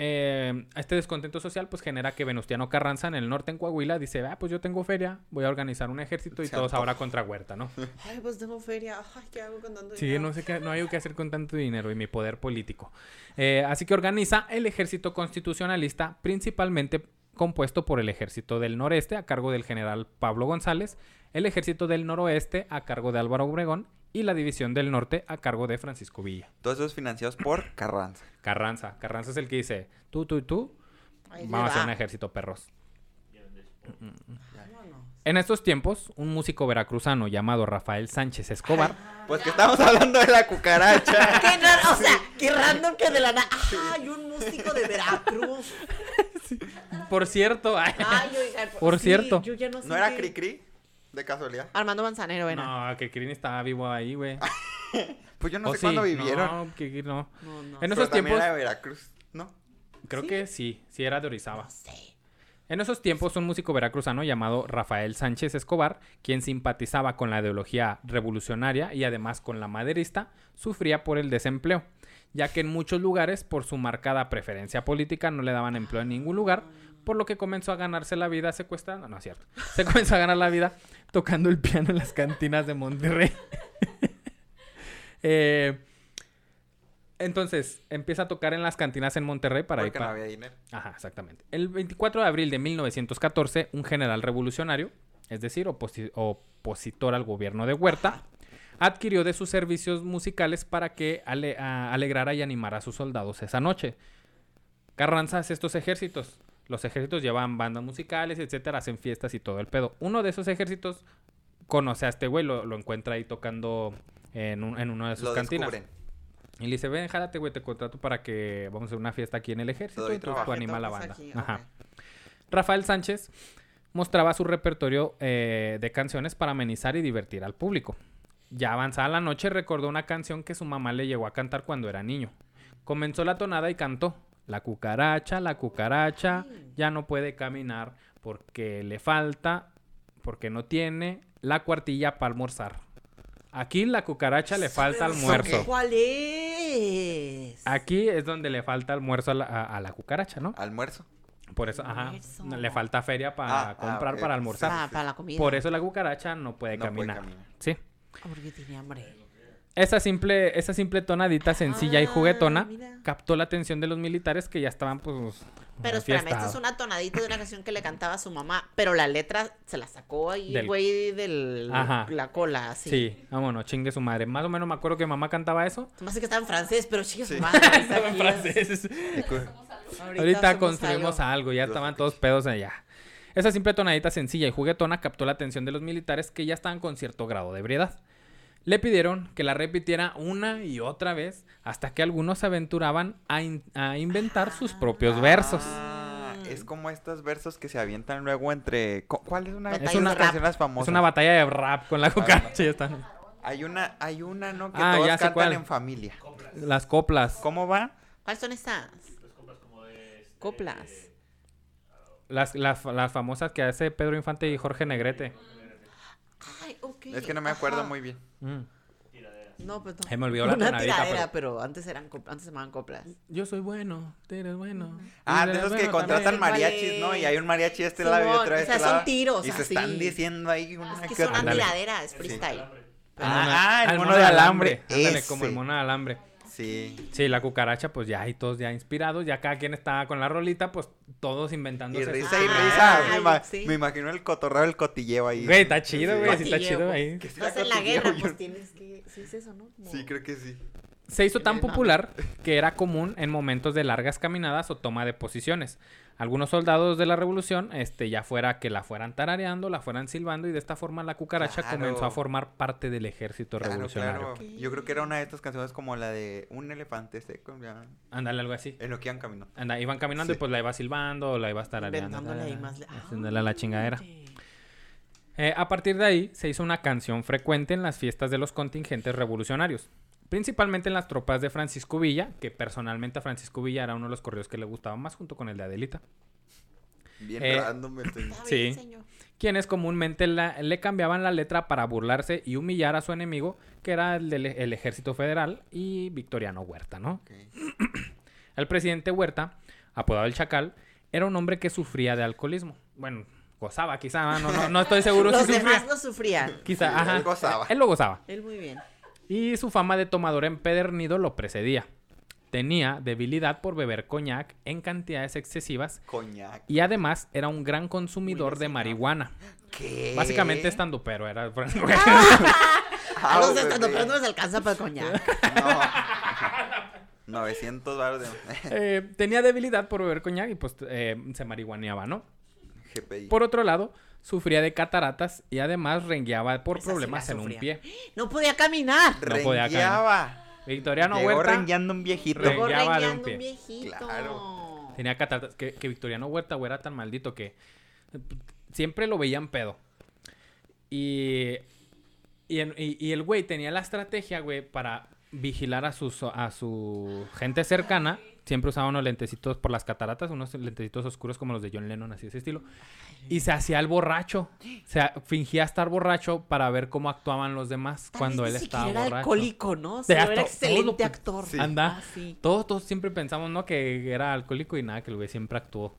Speaker 1: eh, este descontento social pues genera que Venustiano Carranza en el norte en Coahuila dice, ah, pues yo tengo feria, voy a organizar un ejército y
Speaker 2: Se
Speaker 1: todos ahora contra Huerta, ¿no? <laughs>
Speaker 3: Ay, pues tengo feria. Ay, ¿qué hago con tanto
Speaker 1: Sí,
Speaker 3: dinero?
Speaker 1: no sé qué, no hay qué hacer con tanto dinero y mi poder político. Eh, así que organiza el ejército constitucionalista, principalmente compuesto por el ejército del noreste a cargo del general Pablo González, el ejército del noroeste a cargo de Álvaro Obregón y la división del norte a cargo de Francisco Villa.
Speaker 2: Todos esos financiados por Carranza.
Speaker 1: Carranza, Carranza es el que dice, tú, tú y tú,
Speaker 3: Ahí
Speaker 1: vamos a hacer un ejército perros.
Speaker 3: Vámonos.
Speaker 1: En estos tiempos, un músico veracruzano llamado Rafael Sánchez Escobar <laughs>
Speaker 2: Pues que estamos hablando de la cucaracha. <laughs>
Speaker 3: Qué raro, o sea, qué random que de la nada. Ay, un músico de Veracruz. <laughs>
Speaker 1: Por cierto, ay,
Speaker 3: Ay, oigan,
Speaker 1: Por
Speaker 3: sí,
Speaker 1: cierto.
Speaker 3: Yo ya no, sé
Speaker 2: ¿No era
Speaker 3: qué-
Speaker 2: Cri Cri? De casualidad.
Speaker 3: Armando Manzanero, bueno.
Speaker 1: no, que Kirin estaba vivo ahí, güey. <laughs>
Speaker 2: Pues yo no
Speaker 1: ¿O
Speaker 2: sé
Speaker 1: sí?
Speaker 2: cuándo vivieron.
Speaker 1: No, que Kirin no.
Speaker 3: No, no.
Speaker 1: En
Speaker 2: Pero
Speaker 1: esos
Speaker 2: también
Speaker 1: tiempos,
Speaker 2: era de Veracruz, ¿no?
Speaker 1: creo que sí, sí era de Orizaba.
Speaker 3: No sé.
Speaker 1: En esos tiempos, un músico veracruzano llamado Rafael Sánchez Escobar, quien simpatizaba con la ideología revolucionaria y además con la maderista, sufría por el desempleo, ya que en muchos lugares, por su marcada preferencia política, no le daban empleo en ningún lugar, por lo que comenzó a ganarse la vida secuestrando, no es cierto, <laughs> se comenzó a ganar la vida tocando el piano en las cantinas de Monterrey. <laughs> Eh, entonces, empieza a tocar en las cantinas en Monterrey para ir
Speaker 2: Porque no
Speaker 1: pa-
Speaker 2: había dinero.
Speaker 1: Ajá, exactamente. El 24 de abril de 1914, un general revolucionario, es decir, oposi- opositor al gobierno de Huerta, adquirió de sus servicios musicales para que ale- alegrara y animara a sus soldados esa noche. Carranza hace estos ejércitos. Los ejércitos llevan bandas musicales, etcétera, hacen fiestas y todo el pedo. Uno de esos ejércitos conoce a este güey, lo, lo encuentra ahí tocando en, un- en una de sus
Speaker 2: Lo
Speaker 1: cantinas.
Speaker 2: descubren.
Speaker 1: Y le dice, ven, jálate, güey, te contrato para que vamos a hacer una fiesta aquí en el ejército. Y entonces tú anima a la banda.
Speaker 3: aquí,
Speaker 1: Ajá. Rafael Sánchez mostraba su repertorio eh, de canciones para amenizar y divertir al público. Ya avanzada la noche recordó una canción que su mamá le llegó a cantar cuando era niño. Comenzó la tonada y cantó. La cucaracha, la cucaracha, ya no puede caminar porque le falta, porque no tiene la cuartilla para almorzar. Aquí la cucaracha le falta almuerzo.
Speaker 3: ¿Cuál es?
Speaker 1: Aquí es donde le falta almuerzo a la, a- a la cucaracha, ¿no?
Speaker 2: Almuerzo.
Speaker 1: Por eso, ajá,
Speaker 3: Almuerzo.
Speaker 1: le falta feria para
Speaker 2: Ah, ah,
Speaker 1: comprar para almorzar.
Speaker 3: Ah, para la comida.
Speaker 1: Por eso la cucaracha no puede
Speaker 2: No puede
Speaker 1: caminar.
Speaker 2: caminar.
Speaker 1: Sí.
Speaker 3: Porque tiene hambre.
Speaker 1: Esa simple, esa simple tonadita sencilla y
Speaker 3: Ah,
Speaker 1: juguetona
Speaker 3: mira.
Speaker 1: captó la atención de los militares que ya estaban, pues.
Speaker 3: Pero espérame, esta es una tonadita de una canción que le cantaba a su mamá, pero la letra se la sacó ahí,
Speaker 1: Del-
Speaker 3: güey,
Speaker 1: Ajá.
Speaker 3: la cola, así.
Speaker 1: Sí, vámonos, chingue su madre. Más o menos me acuerdo que mamá cantaba eso.
Speaker 3: Hace que estaba en francés, pero su
Speaker 2: Sí.
Speaker 3: madre. <laughs> está
Speaker 1: Estaba en francés. Ahorita construimos
Speaker 3: algo.
Speaker 1: algo, ya estaban todos pedos allá. Esa simple tonadita sencilla y juguetona captó la atención de los militares que ya estaban con cierto grado de ebriedad. Le pidieron que la repitiera una y otra vez hasta que algunos se aventuraban a, in- a inventar sus propios versos.
Speaker 2: Ah, es como estos versos que se avientan luego entre. cu- ¿Cuál es una, es una canción las famosas?
Speaker 1: Es una batalla de rap con la cucaracha. ya están.
Speaker 2: Hay una, hay una, ¿no? Que
Speaker 1: Ah,
Speaker 2: todos cantan
Speaker 1: cuál.
Speaker 2: en familia.
Speaker 1: Las coplas.
Speaker 2: ¿Cómo va?
Speaker 3: ¿Cuáles son estas? Coplas.
Speaker 1: Las, las, las famosas que hace Pedro Infante y Jorge Negrete.
Speaker 3: Ay, ok.
Speaker 2: Es que no me acuerdo
Speaker 3: ajá.
Speaker 2: muy bien.
Speaker 1: Mm.
Speaker 3: No, pues no.
Speaker 1: Se me olvidó la
Speaker 3: Una
Speaker 1: tonadita,
Speaker 3: tiradera,
Speaker 1: pero-
Speaker 3: pero... antes eran antes se llamaban coplas.
Speaker 1: Yo soy bueno, tú eres bueno.
Speaker 2: Ah, de esos que
Speaker 1: bueno
Speaker 2: contratan
Speaker 1: también.
Speaker 3: ¿cuál
Speaker 2: mariachis, ¿no? Y hay un mariachi de este lado y otro de
Speaker 3: o sea,
Speaker 2: este
Speaker 3: son
Speaker 2: lado.
Speaker 3: tiros,
Speaker 2: Y se
Speaker 3: así.
Speaker 2: están diciendo ahí una
Speaker 3: Es que una
Speaker 2: otra.
Speaker 1: Ándale.
Speaker 3: tiradera, es freestyle.
Speaker 2: Ah, el
Speaker 1: Al
Speaker 2: mono de alambre.
Speaker 1: Ándale, como el mono de alambre.
Speaker 2: Sí.
Speaker 1: Sí, la cucaracha, pues ya, y todos ya inspirados, ya cada quien estaba con la rolita, pues todos inventándose.
Speaker 2: Y risa y risa.
Speaker 3: Ay,
Speaker 2: me, ima-
Speaker 3: sí.
Speaker 2: me imagino el cotorreo del cotilleo ahí.
Speaker 1: Güey, está chido, güey, sí está chido ahí.
Speaker 2: Que
Speaker 3: Estás en la guerra,
Speaker 2: yo-
Speaker 3: pues tienes que... Sí, es eso, ¿no? Como-
Speaker 2: Sí, creo que sí.
Speaker 1: Se hizo tan popular que era común en momentos de largas caminadas o toma de posiciones. Algunos soldados de la revolución, este, ya fuera que la fueran tarareando, la fueran silbando y de esta forma la cucaracha
Speaker 2: Claro.
Speaker 1: comenzó a formar parte del ejército
Speaker 2: Claro,
Speaker 1: revolucionario.
Speaker 2: claro. Yo creo que era una de estas canciones como la de un elefante seco. Ya,
Speaker 1: Ándale, algo así.
Speaker 2: en lo que iban caminando.
Speaker 1: Anda, iban caminando
Speaker 2: Sí.
Speaker 1: y pues la iba silbando o la iba tarareando.
Speaker 3: Inventándole ahí más le-
Speaker 1: Haciéndole a la chingadera. Eh, a partir de ahí se hizo una canción frecuente en las fiestas de los contingentes revolucionarios. Principalmente en las tropas de Francisco Villa, que personalmente a Francisco Villa era uno de los corridos que le gustaba más junto con el de Adelita.
Speaker 2: Bien
Speaker 1: Eh,
Speaker 2: random el
Speaker 1: Sí.
Speaker 3: bien,
Speaker 1: quienes comúnmente la- le cambiaban la letra para burlarse y humillar a su enemigo, que era el del el Ejército Federal y Victoriano Huerta, ¿no? El presidente Huerta, apodado el Chacal, era un hombre que sufría de alcoholismo. Bueno, gozaba quizá, no, no, no estoy seguro <laughs>
Speaker 3: Los
Speaker 1: si
Speaker 3: demás
Speaker 1: sufría.
Speaker 3: no sufrían.
Speaker 1: Quizá,
Speaker 2: Sí,
Speaker 1: ajá.
Speaker 2: él gozaba.
Speaker 1: Él lo gozaba.
Speaker 3: Él muy bien.
Speaker 1: Y su fama de tomador empedernido lo precedía. Tenía debilidad por beber coñac en cantidades excesivas
Speaker 2: Coñac.
Speaker 1: y además era un gran consumidor de marihuana.
Speaker 2: ¿Qué?
Speaker 1: Básicamente estando pero era
Speaker 3: A los
Speaker 2: bebé.
Speaker 3: estandoperos no les alcanza para el coñac.
Speaker 2: No. 900 baros de <laughs>
Speaker 1: Eh, tenía debilidad por beber coñac y pues eh, se marihuaneaba, ¿no?
Speaker 2: GPI.
Speaker 1: Por otro lado, sufría de cataratas y además rengueaba por
Speaker 3: Esa
Speaker 1: problemas en un pie.
Speaker 3: No podía caminar.
Speaker 1: no podía
Speaker 2: Rengueaba.
Speaker 1: Victoriano
Speaker 2: Llegó
Speaker 1: Huerta
Speaker 2: rengueando un viejito.
Speaker 1: Rengueaba de un
Speaker 3: rengueando
Speaker 1: pie.
Speaker 3: un viejito.
Speaker 2: Claro.
Speaker 1: tenía cataratas. Que, que Victoriano Huerta güey, era tan maldito que eh, siempre lo veían pedo. Y, y, en- y- y el güey tenía la estrategia, güey, para vigilar a, sus, a su gente cercana. Siempre usaba unos lentecitos por las cataratas, unos lentecitos oscuros como los de John Lennon, así de ese estilo. Y se hacía el borracho. O sea, fingía estar borracho para ver cómo actuaban los demás
Speaker 3: Tal
Speaker 1: cuando él estaba
Speaker 3: era
Speaker 1: borracho.
Speaker 3: alcohólico, ¿no? Se era excelente
Speaker 1: todo
Speaker 3: actor.
Speaker 2: Sí.
Speaker 1: Anda.
Speaker 3: Ah, sí.
Speaker 1: Todos, todos siempre pensamos, ¿no? Que era alcohólico y nada, que el güey siempre actuó.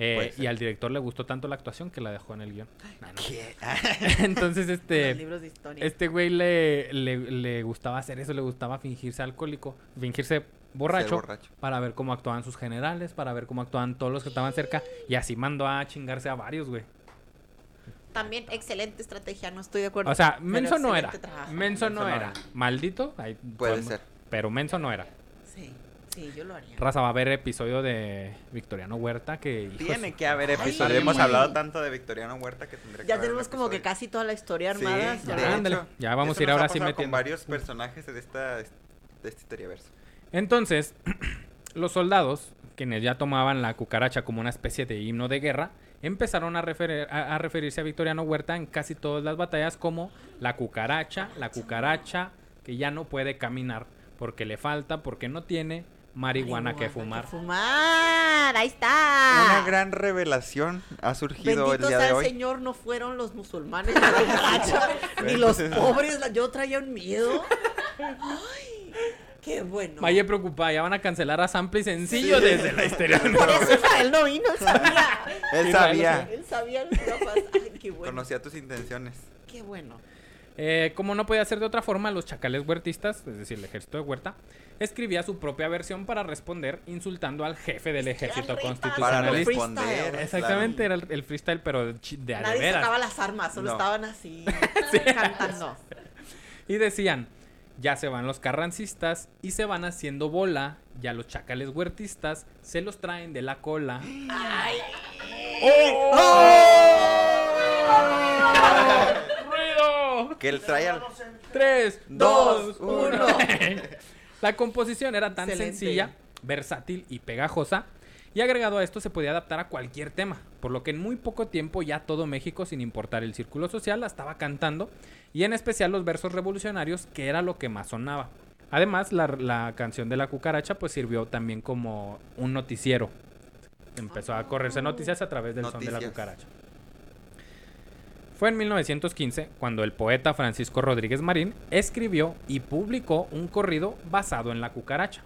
Speaker 1: Eh, y al director le gustó tanto la actuación que la dejó en el guion. Nah, no.
Speaker 2: ¿Qué? <laughs> <laughs>
Speaker 1: Entonces,
Speaker 3: Los
Speaker 1: este,
Speaker 3: libros de historia.
Speaker 1: este güey le, le, le gustaba hacer eso, le gustaba fingirse alcohólico, fingirse borracho,
Speaker 2: borracho.
Speaker 1: para ver cómo actuaban sus generales, para ver cómo actuaban todos los que estaban cerca. Y así mandó a chingarse a varios, güey.
Speaker 3: También excelente estrategia, no estoy de acuerdo.
Speaker 1: O sea, menso no era.
Speaker 3: trabajo.
Speaker 1: Menso no
Speaker 2: Menso no
Speaker 1: era.
Speaker 2: era.
Speaker 1: Maldito, ahí
Speaker 2: Puede
Speaker 1: podemos-
Speaker 2: ser.
Speaker 1: Pero menso no era.
Speaker 3: Sí, sí, yo lo haría.
Speaker 1: Raza va a ver episodio de Victoriano Huerta que...
Speaker 2: Tiene que haber
Speaker 3: Ay,
Speaker 2: episodio.
Speaker 3: sí.
Speaker 2: Hemos hablado tanto de Victoriano Huerta que tendría que
Speaker 3: Ya
Speaker 2: haber
Speaker 3: tenemos como que casi toda la historia
Speaker 2: Sí,
Speaker 3: armada.
Speaker 2: de
Speaker 3: sobre-
Speaker 1: Ya,
Speaker 2: hecho,
Speaker 1: Ya vamos a ir ahora sí metiendo.
Speaker 2: con varios personajes de esta, de este historiaverso.
Speaker 1: Entonces, <clears throat> los soldados, quienes ya tomaban la cucaracha como una especie de himno de guerra, empezaron a, referir- a- a referirse a Victoriano Huerta en casi todas las batallas como la cucaracha, la cucaracha que ya no puede caminar porque le falta, porque no tiene marihuana que fumar.
Speaker 3: fumar, ahí está.
Speaker 2: Una gran revelación ha surgido
Speaker 3: Bendito
Speaker 2: el día
Speaker 3: sea
Speaker 2: de
Speaker 3: el
Speaker 2: hoy.
Speaker 3: Señor, no fueron los musulmanes la cucaracha, <laughs> ni los pobres. la- Yo traía un miedo. Ay, <laughs> qué bueno.
Speaker 1: Vaya preocupada, ya van a cancelar a Sample y Sencillo desde la historia.
Speaker 3: Por eso Israel no vino, <laughs> él sabía.
Speaker 2: Él sabía.
Speaker 3: Él sabía lo que iba a pasar. Ay, qué bueno.
Speaker 2: Conocía tus intenciones.
Speaker 3: Qué bueno.
Speaker 1: Eh, como no podía ser de otra forma, los chacales huertistas, es decir, el ejército de Huerta, escribía su propia versión para responder insultando al jefe del ejército
Speaker 3: Para
Speaker 2: Para
Speaker 1: constitucionalista.
Speaker 3: freestyle.
Speaker 2: responder.
Speaker 1: Exactamente, era el, el freestyle, pero de,
Speaker 3: Nadie sacaba las armas, solo
Speaker 2: No.
Speaker 3: estaban así <laughs> cantando.
Speaker 1: Y decían, ya se van los carrancistas y se van haciendo bola, ya los chacales huertistas se los traen de la cola. ¡Ruido!
Speaker 2: Que él trae al...
Speaker 1: Tres,
Speaker 2: Dos,
Speaker 1: dos, uno.
Speaker 2: uno. <laughs>
Speaker 1: La composición era tan
Speaker 3: Excelente.
Speaker 1: sencilla, versátil y pegajosa. Y agregado a esto se podía adaptar a cualquier tema, por lo que en muy poco tiempo ya todo México, sin importar el círculo social, la estaba cantando, y en especial los versos revolucionarios, que era lo que más sonaba. Además, la, la canción de la cucaracha pues sirvió también como un noticiero. Empezó a correrse noticias a través del son de la cucaracha. Fue en 1915 cuando el poeta Francisco Rodríguez Marín escribió y publicó un corrido basado en la cucaracha.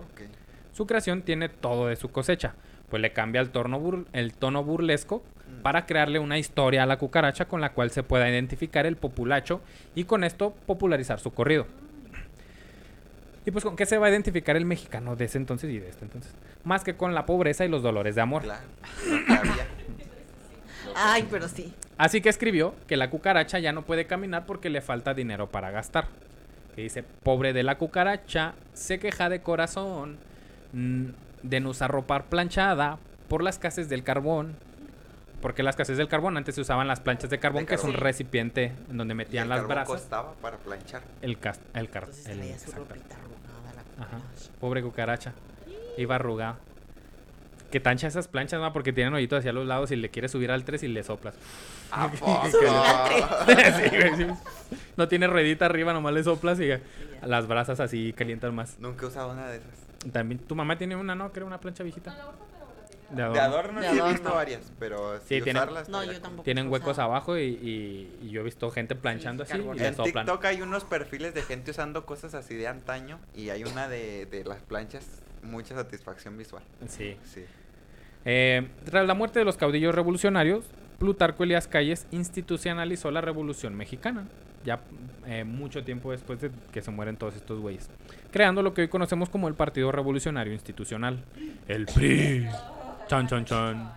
Speaker 1: Su creación tiene todo de su cosecha, pues le cambia el, tono bur- el tono burlesco para crearle una historia a la cucaracha con la cual se pueda identificar el populacho y con esto popularizar su corrido. ¿Y pues con qué se va a identificar el mexicano de ese entonces y de este entonces? Más que con la pobreza y los dolores de amor.
Speaker 2: Claro.
Speaker 3: Ay, pero sí.
Speaker 1: Así que escribió que la cucaracha ya no puede caminar porque le falta dinero para gastar. Que dice, pobre de la cucaracha, se queja de corazón, mm, de no usar ropa planchada por las escasez del carbón. Porque las escasez del carbón, antes se usaban las planchas de carbón,
Speaker 2: De
Speaker 1: que es un
Speaker 2: carbón.
Speaker 1: recipiente en donde
Speaker 2: Y
Speaker 1: metían
Speaker 2: el
Speaker 1: las
Speaker 2: carbón
Speaker 1: brasas.
Speaker 2: costaba para planchar.
Speaker 1: El, cas el car
Speaker 3: Entonces
Speaker 1: el-
Speaker 3: traía su
Speaker 1: exacto.
Speaker 3: ropita arrugada la
Speaker 1: Ajá.
Speaker 3: cucaracha.
Speaker 1: Pobre cucaracha. Iba arrugada. Que tancha esas planchas, ¿no? Porque tienen hoyitos hacia los lados y le quieres subir al 3 y le soplas.
Speaker 2: ¿A <laughs> poco?
Speaker 1: Sí, güey, sí. No tiene ruedita arriba, nomás le soplas y las brasas así calientan más.
Speaker 2: Nunca he usado una de esas.
Speaker 1: También tu mamá tiene una, ¿no? Creo una plancha viejita. De
Speaker 2: De
Speaker 1: adorno.
Speaker 2: adorno
Speaker 3: De
Speaker 2: sí he
Speaker 3: adorno.
Speaker 2: visto varias, pero
Speaker 1: Sí,
Speaker 2: sí,
Speaker 1: tiene-
Speaker 2: usarlas.
Speaker 3: No, yo tampoco.
Speaker 1: Tienen huecos
Speaker 3: usado.
Speaker 1: abajo y, y- y yo he visto gente planchando así y
Speaker 2: En
Speaker 1: soplan.
Speaker 2: TikTok hay unos perfiles de gente usando cosas así de antaño y hay una de, de las planchas, mucha satisfacción visual.
Speaker 1: Sí.
Speaker 2: Sí.
Speaker 1: Eh, tras la muerte de los caudillos revolucionarios, Plutarco Elías Calles institucionalizó la Revolución Mexicana, ya eh, mucho tiempo después de que se mueren todos estos güeyes, creando lo que hoy conocemos como el Partido Revolucionario Institucional, el PRI. Chan, chan, chan.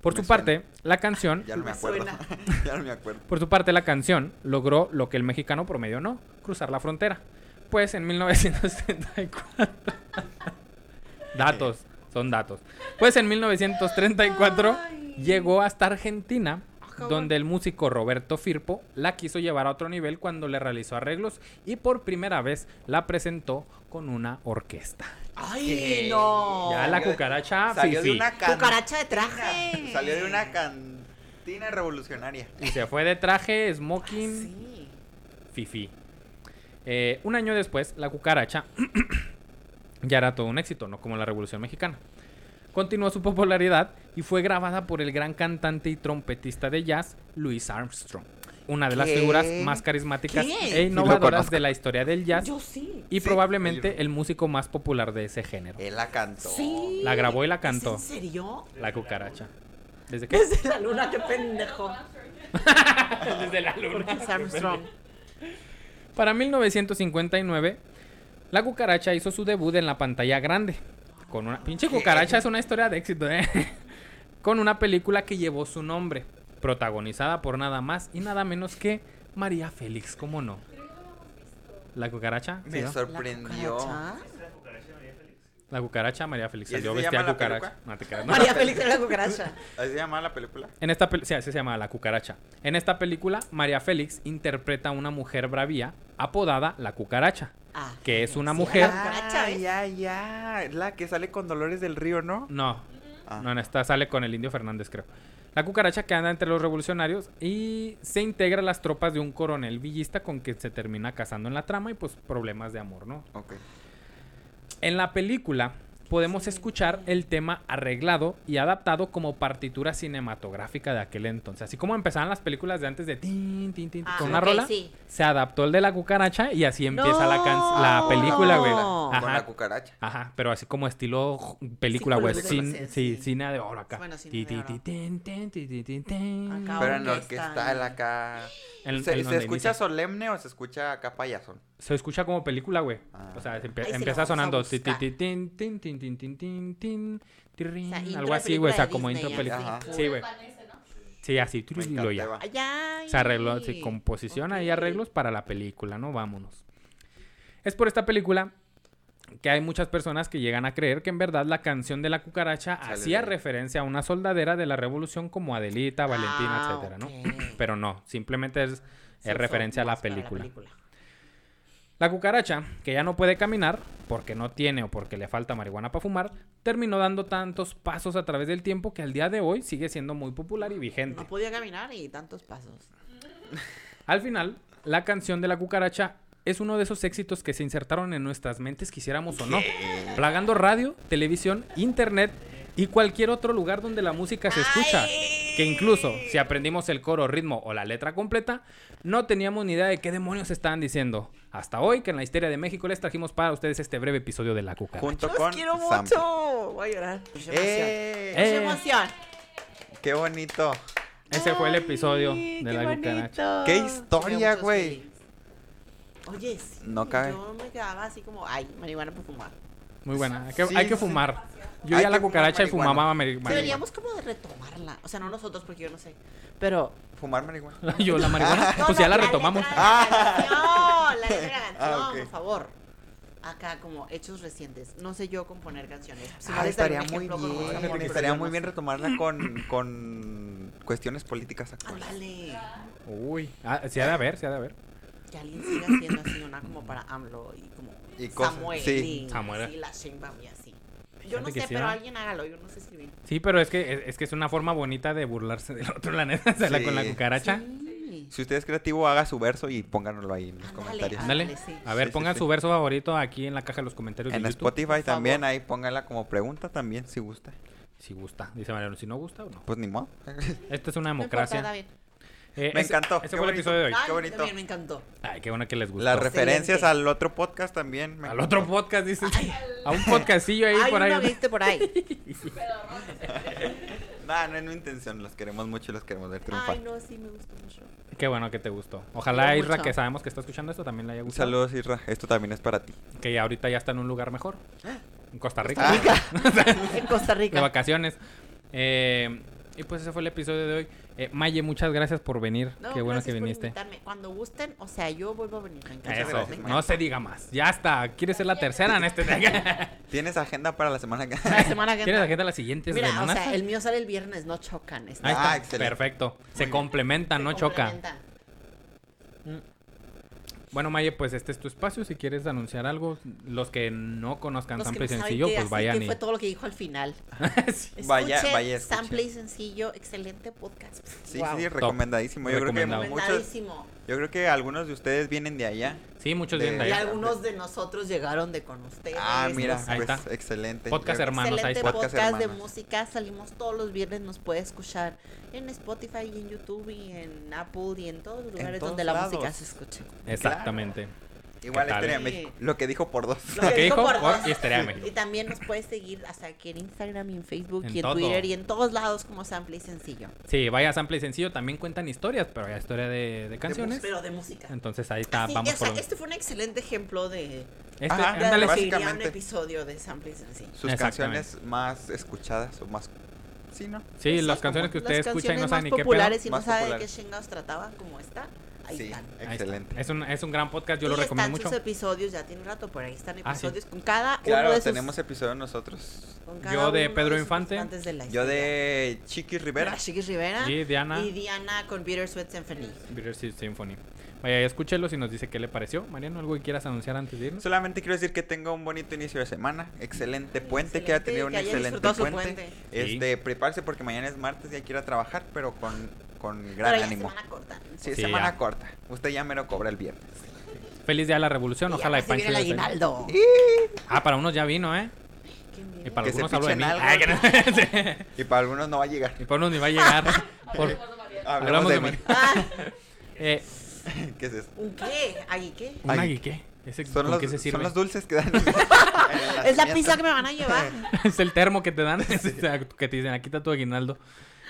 Speaker 1: Por
Speaker 2: Me
Speaker 1: su parte, la canción,
Speaker 2: Ya no me acuerdo. <laughs> ya no me acuerdo.
Speaker 1: por su parte, la canción logró lo que el mexicano promedio no, cruzar la frontera. Pues en 1934 <laughs> Datos, son datos. Pues en 1934
Speaker 3: Ay.
Speaker 1: llegó hasta Argentina, Donde el músico Roberto Firpo la quiso llevar a otro nivel cuando le realizó arreglos y por primera vez la presentó con una orquesta.
Speaker 3: Ay,
Speaker 2: ¿Qué?
Speaker 3: no.
Speaker 1: Ya la cucaracha
Speaker 2: Salió de una cantina.
Speaker 3: Cucaracha de traje.
Speaker 2: Salió de una cantina revolucionaria.
Speaker 1: Y se fue de traje, smoking,
Speaker 3: Sí.
Speaker 1: fifi. Eh, un año después, la cucaracha <clears throat> ya era todo un éxito, no como la Revolución Mexicana. Continuó su popularidad y fue grabada por el gran cantante y trompetista de jazz, Louis Armstrong. Una de las figuras más carismáticas
Speaker 3: ¿Qué?
Speaker 1: e innovadoras de la historia del jazz
Speaker 3: Yo sí.
Speaker 1: y
Speaker 2: Sí,
Speaker 1: probablemente
Speaker 2: oye,
Speaker 1: el músico más popular de ese género.
Speaker 2: Él la cantó.
Speaker 3: Sí.
Speaker 1: La grabó y la
Speaker 3: ¿Es
Speaker 1: cantó.
Speaker 3: ¿En serio?
Speaker 1: La cucaracha. ¿Desde qué?
Speaker 3: Desde la luna, qué pendejo. <laughs>
Speaker 1: Desde la luna.
Speaker 3: Es Armstrong.
Speaker 1: Para 1959, la cucaracha hizo su debut en la pantalla grande. Con una pinche cucaracha es una historia de éxito, ¿eh? <laughs> Con una película que llevó su nombre, protagonizada por nada más y nada menos que María Félix, ¿cómo no? La cucaracha, sí,
Speaker 2: Me
Speaker 1: ¿no?
Speaker 2: sorprendió.
Speaker 3: ¿La cucaracha?
Speaker 1: La cucaracha María Félix.
Speaker 2: ¿Y así
Speaker 1: Salió
Speaker 2: se
Speaker 1: vestida
Speaker 2: llama la
Speaker 1: cucaracha.
Speaker 2: peluca?
Speaker 1: No te creas, no.
Speaker 3: María Félix era la cucaracha. <laughs>
Speaker 2: ¿Así se llama la película?
Speaker 1: En esta sí, así se llama La Cucaracha. En esta película, María Félix interpreta a una mujer bravía apodada La Cucaracha.
Speaker 3: Ah,
Speaker 1: Que es una mujer-
Speaker 3: La cucaracha,
Speaker 2: Ah, ya, ya. Es La que sale con Dolores del Río, ¿no?
Speaker 1: No,
Speaker 2: Ah.
Speaker 1: no, en esta sale con el Indio Fernández, creo. La cucaracha que anda entre los revolucionarios y se integra a las tropas de un coronel villista con que se termina casando en la trama y pues problemas de amor, ¿no?
Speaker 2: Ok.
Speaker 1: En la película podemos escuchar el tema arreglado y adaptado como partitura cinematográfica de aquel entonces. Así como empezaban las películas de antes de tin, tin, tin,
Speaker 3: Ah,
Speaker 1: con una rola,
Speaker 3: sí.
Speaker 1: se adaptó el de la cucaracha y así empieza la, can- la película, güey.
Speaker 3: No.
Speaker 2: Con la
Speaker 1: Ajá.
Speaker 2: cucaracha.
Speaker 1: Ajá, pero así como estilo película, güey.
Speaker 3: Sí,
Speaker 1: Cin-
Speaker 3: sí,
Speaker 1: cine de oro acá.
Speaker 3: Bueno, cine de oro. Acá.
Speaker 2: Pero en
Speaker 3: orquesta
Speaker 2: orquestal acá. ¿Se, escucha
Speaker 1: inicia.
Speaker 2: solemne o se escucha acá payasón?
Speaker 1: Se escucha como película, güey.
Speaker 2: Ah.
Speaker 1: O sea, se empe-
Speaker 3: Ay,
Speaker 1: empieza sonando ti, ti,
Speaker 3: buscar.
Speaker 1: ti, tin, tin, tin, tin, tin, tin, tin, tirrin,
Speaker 3: O sea, intro
Speaker 1: algo así, güey. O sea,
Speaker 3: película
Speaker 1: como
Speaker 3: Disney,
Speaker 1: intro película. Sí, güey. Sí, así, y ya.
Speaker 2: encanta,
Speaker 3: Ay, ay.
Speaker 1: Se arregló, así, composición ahí,
Speaker 3: Ok.
Speaker 1: arreglos para la película, ¿no? Vámonos. Es por esta película que hay muchas personas que llegan a creer que en verdad la canción de la cucaracha
Speaker 2: Sale
Speaker 1: hacía referencia a una soldadera de la revolución como Adelita, Valentina,
Speaker 3: Ah,
Speaker 1: etcétera, ¿no? Pero no, simplemente es,
Speaker 3: Se
Speaker 1: es referencia a la
Speaker 3: más para
Speaker 1: película. La cucaracha, que ya no puede caminar porque no tiene o porque le falta marihuana para fumar, terminó dando tantos pasos a través del tiempo que al día de hoy sigue siendo muy popular y vigente.
Speaker 3: No podía caminar y tantos pasos.
Speaker 1: Al final, la canción de la cucaracha es uno de esos éxitos que se insertaron en nuestras mentes, quisiéramos o no, plagando radio, televisión, internet y cualquier otro lugar donde la música se escucha. Que incluso si aprendimos el coro, ritmo o la letra completa, no teníamos ni idea de qué demonios estaban diciendo. Hasta hoy, que en la historia de México les trajimos para ustedes este breve episodio de la cucaracha.
Speaker 2: Junto
Speaker 3: Los
Speaker 2: con
Speaker 3: quiero
Speaker 2: Sample.
Speaker 3: mucho. Voy a llorar. Mucha emoción.
Speaker 2: ¡Eh!
Speaker 3: Mucha
Speaker 1: Eh.
Speaker 3: emoción.
Speaker 2: ¡Qué bonito!
Speaker 1: Ese fue el episodio
Speaker 3: qué
Speaker 1: de la cucaracha.
Speaker 3: bonito.
Speaker 2: ¡Qué
Speaker 3: Me dio
Speaker 2: historia, güey!
Speaker 3: Oye, sí.
Speaker 2: No cabe.
Speaker 3: Yo me quedaba así como, ay, marihuana.
Speaker 1: Muy buena. Hay que,
Speaker 2: Sí,
Speaker 1: hay que
Speaker 2: sí.
Speaker 1: fumar. Yo
Speaker 2: Hay
Speaker 1: ya la cucaracha y fumaba marihuana.
Speaker 3: Deberíamos como de retomarla. O sea, no nosotros, porque yo no sé. Pero.
Speaker 2: Fumar marihuana. <laughs>
Speaker 1: Yo la marihuana,
Speaker 3: No,
Speaker 1: pues
Speaker 3: no,
Speaker 1: ya la retomamos.
Speaker 3: letra de la canción, la letra de la canción,
Speaker 2: Ah, ok.
Speaker 3: por favor. Acá, como hechos recientes. No sé yo componer canciones. Si
Speaker 2: Ah, estaría muy
Speaker 3: ejemplo,
Speaker 2: bien.
Speaker 3: amor,
Speaker 2: Estaría muy bien retomarla con, con cuestiones políticas actuales.
Speaker 3: Ándale.
Speaker 1: Uy, ah, sí ha de haber, sí ha de haber.
Speaker 3: Que alguien siga haciendo así una como para AMLO y como
Speaker 2: Y cosas-
Speaker 3: Samuel
Speaker 2: sí.
Speaker 3: y
Speaker 1: Samuel.
Speaker 3: la Sheinbaum y así. Yo no sé,
Speaker 1: sí,
Speaker 3: pero
Speaker 1: ¿va?
Speaker 3: alguien hágalo, yo no sé escribir.
Speaker 1: Sí, pero es que es, es que es una forma bonita de burlarse del otro, la neta. la- con la
Speaker 2: Sí.
Speaker 1: cucaracha.
Speaker 3: Sí.
Speaker 2: Si usted es creativo, haga su verso y pónganlo ahí en los comentarios.
Speaker 3: ándale. Sí.
Speaker 1: A ver,
Speaker 2: Sí, sí,
Speaker 1: pongan
Speaker 2: sí.
Speaker 1: su verso favorito aquí en la caja de los comentarios
Speaker 2: En
Speaker 1: de YouTube.
Speaker 2: Spotify también, ahí póngala como pregunta también, si gusta.
Speaker 1: Si gusta. Dice Mariano, si no gusta o no.
Speaker 2: Pues ni modo.
Speaker 1: Esta es una
Speaker 3: No importa,
Speaker 1: democracia.
Speaker 3: está bien.
Speaker 1: Eh,
Speaker 2: Me
Speaker 1: ese-
Speaker 2: encantó,
Speaker 1: Ese
Speaker 2: qué
Speaker 1: fue el
Speaker 2: bonito.
Speaker 1: episodio de hoy.
Speaker 3: Ay,
Speaker 2: qué bonito.
Speaker 3: también me encantó.
Speaker 1: Ay, qué bueno que les gustó.
Speaker 2: Las referencias al otro podcast también. me
Speaker 1: Al otro podcast, dices. A un podcastillo ahí por ahí.
Speaker 3: viste por ahí. <laughs>
Speaker 2: Nah, no es mi intención, los queremos mucho y los queremos ver triunfar.
Speaker 3: Ay, no, sí me gustó mucho.
Speaker 1: Qué bueno que te gustó. Ojalá Isra,
Speaker 3: mucho.
Speaker 1: que sabemos que está escuchando esto, también le haya
Speaker 2: Un
Speaker 1: gustado.
Speaker 2: saludo, Isra. Esto también es para ti.
Speaker 1: Que ya ahorita ya está en un lugar mejor. <gasps> <laughs> En Costa Rica.
Speaker 3: Costa En Costa
Speaker 1: de
Speaker 3: Rica.
Speaker 1: vacaciones. Eh, y pues ese fue el episodio de hoy. Eh, Maye, muchas gracias por venir.
Speaker 3: No,
Speaker 1: Qué bueno que viniste.
Speaker 3: Cuando gusten, o sea, yo vuelvo a venir.
Speaker 1: Eso,
Speaker 2: gracias,
Speaker 1: no se diga más. Ya está. ¿Quieres ser la tercera en este? <laughs>
Speaker 2: ¿Tienes agenda para la semana que
Speaker 3: La semana que
Speaker 1: ¿Quieres la siguientes
Speaker 3: Mira, o
Speaker 1: semanas?
Speaker 3: sea, el mío sale el viernes, no chocan.
Speaker 1: Ahí está.
Speaker 2: Ah, excelente.
Speaker 1: Perfecto. Se complementan,
Speaker 3: se
Speaker 1: no choca.
Speaker 3: complementan.
Speaker 1: Bueno, Maye, pues este es tu espacio. Si quieres anunciar algo, los que no conozcan
Speaker 3: Los
Speaker 1: Sample y
Speaker 3: no
Speaker 1: Sencillo, pues
Speaker 3: así
Speaker 1: vayan
Speaker 3: que
Speaker 1: y.
Speaker 3: fue todo lo que dijo al final. <laughs>
Speaker 1: Sí.
Speaker 2: Vaya-
Speaker 3: Escuchen
Speaker 2: vaya, escuchen.
Speaker 3: Sample y Sencillo, excelente podcast.
Speaker 2: Sí,
Speaker 3: Wow.
Speaker 2: sí, recomendadísimo. Yo creo que muchos,
Speaker 3: Recomendadísimo.
Speaker 2: Yo creo que algunos de ustedes vienen de allá.
Speaker 1: Sí, muchos
Speaker 2: De-
Speaker 1: vienen de
Speaker 3: Y
Speaker 1: allá.
Speaker 3: algunos de nosotros llegaron de con ustedes.
Speaker 2: Ah, mira,
Speaker 3: nos-
Speaker 1: Ahí
Speaker 2: pues
Speaker 1: está.
Speaker 2: excelente.
Speaker 1: Podcast hermanos, ahí
Speaker 3: Excelente
Speaker 1: está.
Speaker 3: podcast,
Speaker 2: Podcast
Speaker 3: de música. Salimos todos los viernes. Nos puede escuchar en Spotify y en YouTube y en Apple y en todos los lugares
Speaker 2: todos
Speaker 3: donde la música se escucha.
Speaker 1: Exactamente.
Speaker 2: Igual de
Speaker 3: Sí.
Speaker 2: México. Lo que dijo por dos.
Speaker 3: Lo que dijo por dos.
Speaker 1: Historia de México.
Speaker 3: Y también nos puedes seguir hasta aquí en Instagram y en Facebook
Speaker 1: En
Speaker 3: y en
Speaker 1: todo.
Speaker 3: Twitter y en todos lados como Sample y Sencillo.
Speaker 1: Sí, vaya Sample y Sencillo. También cuentan historias, pero hay historia de, de canciones.
Speaker 3: Pero de música.
Speaker 1: Entonces ahí está,
Speaker 3: Así,
Speaker 1: vamos
Speaker 3: o
Speaker 1: por
Speaker 3: sea,
Speaker 1: lo-
Speaker 3: este fue un excelente ejemplo de,
Speaker 1: Este,
Speaker 2: Ajá,
Speaker 3: de
Speaker 1: ándale,
Speaker 3: lo que
Speaker 1: sí.
Speaker 3: iría un
Speaker 2: básicamente.
Speaker 3: episodio de Sample y Sencillo.
Speaker 2: Sus
Speaker 1: Exactamente.
Speaker 2: canciones más escuchadas o más. Sí, ¿no?
Speaker 1: Sí, las
Speaker 3: Exacto,
Speaker 1: canciones que
Speaker 3: las
Speaker 1: usted escucha y no
Speaker 3: canciones
Speaker 1: sabe ni
Speaker 3: más
Speaker 1: qué pedo.
Speaker 3: populares y no
Speaker 2: Más
Speaker 3: sabe de qué
Speaker 2: populares.
Speaker 3: chingados trataban como esta. Ahí
Speaker 2: Sí,
Speaker 3: están.
Speaker 1: Ahí está.
Speaker 2: excelente.
Speaker 1: Es un, es un gran podcast, yo lo
Speaker 3: Y
Speaker 1: recomiendo
Speaker 3: están
Speaker 1: mucho.
Speaker 3: sus episodios, ya tiene rato, por ahí están
Speaker 1: Ah, sí.
Speaker 3: episodios con cada uno
Speaker 2: Claro,
Speaker 3: de sus...
Speaker 2: tenemos episodios nosotros.
Speaker 3: con cada
Speaker 1: Yo de
Speaker 3: uno
Speaker 1: Pedro
Speaker 3: sus
Speaker 1: Infante.
Speaker 3: de la
Speaker 2: Yo de Chiqui Rivera.
Speaker 3: De Chiquis Rivera.
Speaker 1: Y Diana,
Speaker 3: Y Diana con Bittersweet Symphony.
Speaker 1: Bittersweet Symphony. Vaya, escúchelos y nos dice qué le pareció. Mariano, ¿algo que quieras anunciar antes de irnos?
Speaker 2: Solamente quiero decir que tenga un bonito inicio de semana. Excelente puente, que ha
Speaker 3: Excelente,
Speaker 2: tenido un excelente puente.
Speaker 3: puente.
Speaker 1: Sí.
Speaker 2: Este, prepárese porque mañana es martes y hay que ir a trabajar, pero con, con
Speaker 3: Pero
Speaker 2: gran
Speaker 3: ya
Speaker 2: ánimo.
Speaker 3: semana corta.
Speaker 2: Sí,
Speaker 1: Sí,
Speaker 2: semana
Speaker 1: ya.
Speaker 2: corta. Usted ya me lo cobra el viernes.
Speaker 1: Feliz día de la revolución, ojalá y Pancho.
Speaker 3: viene el aguinaldo.
Speaker 1: Ah, para unos ya vino, ¿eh?
Speaker 3: ¿Quién
Speaker 1: Y para
Speaker 2: Que
Speaker 1: algunos hablo de mí. Ay, que no- <laughs> Sí.
Speaker 2: Y para algunos no va a llegar.
Speaker 1: Y para unos ni va a llegar. <laughs> Por-
Speaker 2: Hablamos
Speaker 1: Hablamos
Speaker 2: de,
Speaker 1: de
Speaker 3: Ah, <laughs>
Speaker 1: Eh,
Speaker 2: ¿Qué es eso?
Speaker 3: ¿Un qué? ¿Ahí qué?
Speaker 1: ¿Un
Speaker 2: Ay.
Speaker 1: agui qué? ¿Ese
Speaker 2: Son los,
Speaker 1: qué se
Speaker 2: son
Speaker 1: sirve?
Speaker 2: los dulces que dan.
Speaker 3: Es la pizza que me van a llevar.
Speaker 1: es el termo que te dan, que te dicen, aquí está tu aguinaldo.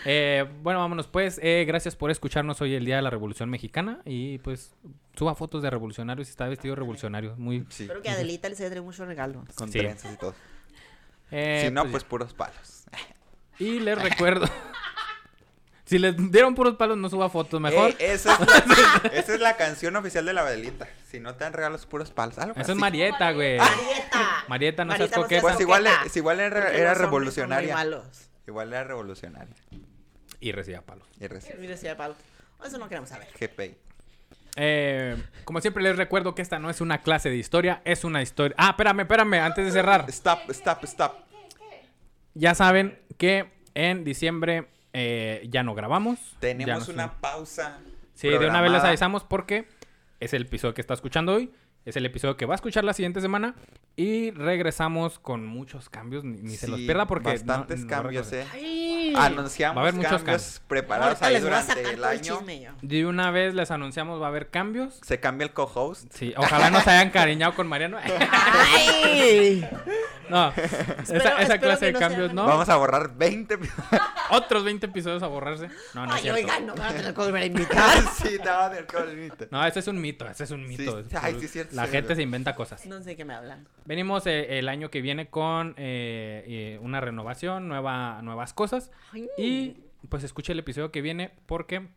Speaker 1: Eh, bueno, vámonos pues. Eh, gracias por escucharnos hoy el Día de la Revolución Mexicana. Y pues suba fotos de revolucionarios si está vestido revolucionario. Muy...
Speaker 2: Sí,
Speaker 3: Espero que a Adelita les trae muchos regalos.
Speaker 2: con
Speaker 1: Sí.
Speaker 2: trenzas y todo.
Speaker 1: Eh,
Speaker 2: si no,
Speaker 1: pues
Speaker 2: pues puros palos.
Speaker 1: Y les recuerdo. si les dieron puros palos, no suba fotos, mejor.
Speaker 2: Ey, esa, es la, <laughs> esa es la canción oficial de la Adelita. Si no te dan regalos puros palos. Algo
Speaker 1: Eso
Speaker 2: así.
Speaker 1: es Marieta, güey.
Speaker 3: Marieta.
Speaker 1: Marieta, no seas
Speaker 3: Marieta, no
Speaker 1: coqueta.
Speaker 2: Pues igual, igual era, era
Speaker 3: muy
Speaker 2: revolucionaria.
Speaker 3: malos.
Speaker 2: Igual era revolucionaria.
Speaker 1: Y recibía palos.
Speaker 2: Y.
Speaker 3: Mira, decía Pablo. Eso no queremos saber.
Speaker 2: GPI.
Speaker 1: Eh, como siempre les recuerdo que esta no es una clase de historia, es una historia. Ah, espérame, espérame, antes de cerrar.
Speaker 2: Stop, stop, stop.
Speaker 1: Ya saben que en diciembre eh, ya no grabamos.
Speaker 2: Tenemos
Speaker 1: no
Speaker 2: una pausa.
Speaker 1: Sí, de una vez les avisamos porque es el episodio que está escuchando hoy. Es el episodio que va a escuchar la siguiente semana. Y regresamos con muchos cambios. Ni, ni se los pierda porque. no-
Speaker 2: Bastantes
Speaker 1: no
Speaker 2: cambios,
Speaker 1: recuerdo.
Speaker 2: eh.
Speaker 3: Ay.
Speaker 2: Anunciamos
Speaker 1: Va a haber muchos
Speaker 2: cambios
Speaker 1: cambios.
Speaker 2: preparados ahí
Speaker 3: a
Speaker 2: durante el año.
Speaker 1: De una vez les anunciamos va a haber cambios.
Speaker 2: Se cambia el co-host.
Speaker 1: Sí, ojalá no se hayan cariñado con Mariano. <laughs>
Speaker 3: ¡Ay!
Speaker 1: No, esa,
Speaker 3: Espero-
Speaker 1: esa
Speaker 3: espero
Speaker 1: clase de
Speaker 3: no
Speaker 1: cambios no.
Speaker 2: Vamos a borrar 20. <laughs>
Speaker 1: Otros 20 episodios a borrarse. No, no es
Speaker 3: Ay,
Speaker 1: cierto.
Speaker 3: oigan, no me van a tener que volver a <laughs> invitar.
Speaker 2: sí, te va a tener que volver.
Speaker 1: No, ese es un mito, ese es un mito.
Speaker 2: Sí, ay, sí, es cierto,
Speaker 1: La
Speaker 2: sí,
Speaker 1: gente
Speaker 2: es
Speaker 1: se inventa cosas.
Speaker 3: No sé qué me hablan.
Speaker 1: Venimos eh, el año que viene con eh, eh, una renovación, nueva, nuevas cosas.
Speaker 3: Ay.
Speaker 1: Y pues escuche el episodio que viene porque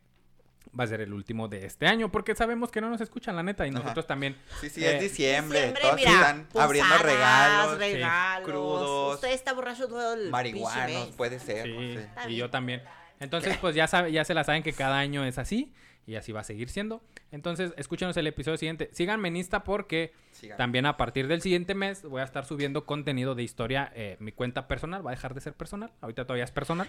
Speaker 1: va a ser el último de este año. Porque sabemos que no nos escuchan, la neta. Y
Speaker 2: Ajá.
Speaker 1: nosotros también.
Speaker 2: Sí, sí,
Speaker 1: Eh,
Speaker 2: es diciembre.
Speaker 3: Diciembre,
Speaker 2: todos
Speaker 3: mira,
Speaker 2: están abriendo regalos.
Speaker 3: regalos.
Speaker 2: crudos.
Speaker 3: Usted está borracho todo el
Speaker 2: Marihuanos, puede ser.
Speaker 1: Sí,
Speaker 2: no sé.
Speaker 3: Está
Speaker 1: y yo también. Entonces, pues ya, sabe, ya se la saben que cada año es así y así va a seguir siendo. Entonces, escúchenos el episodio siguiente. Síganme en Insta porque también a partir del siguiente mes voy a estar subiendo contenido de historia. eh, mi cuenta personal va a dejar de ser personal. Ahorita todavía es personal.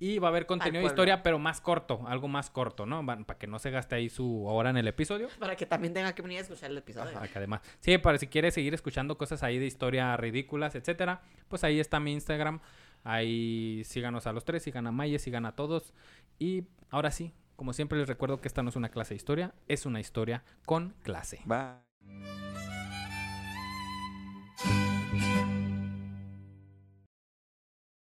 Speaker 1: Y va a haber contenido de historia, pero más corto, algo más corto, ¿no? Para que no se gaste ahí su hora en el episodio.
Speaker 3: Para que también tenga que venir a escuchar el episodio.
Speaker 1: Para que además, sí, para si quieres seguir escuchando cosas ahí de historia ridículas, etcétera, pues ahí está mi Instagram. Ahí síganos a los tres, sigan a Maye, sigan a todos. Y ahora sí, como siempre les recuerdo que esta no es una clase de historia, es una historia con clase.
Speaker 2: Bye.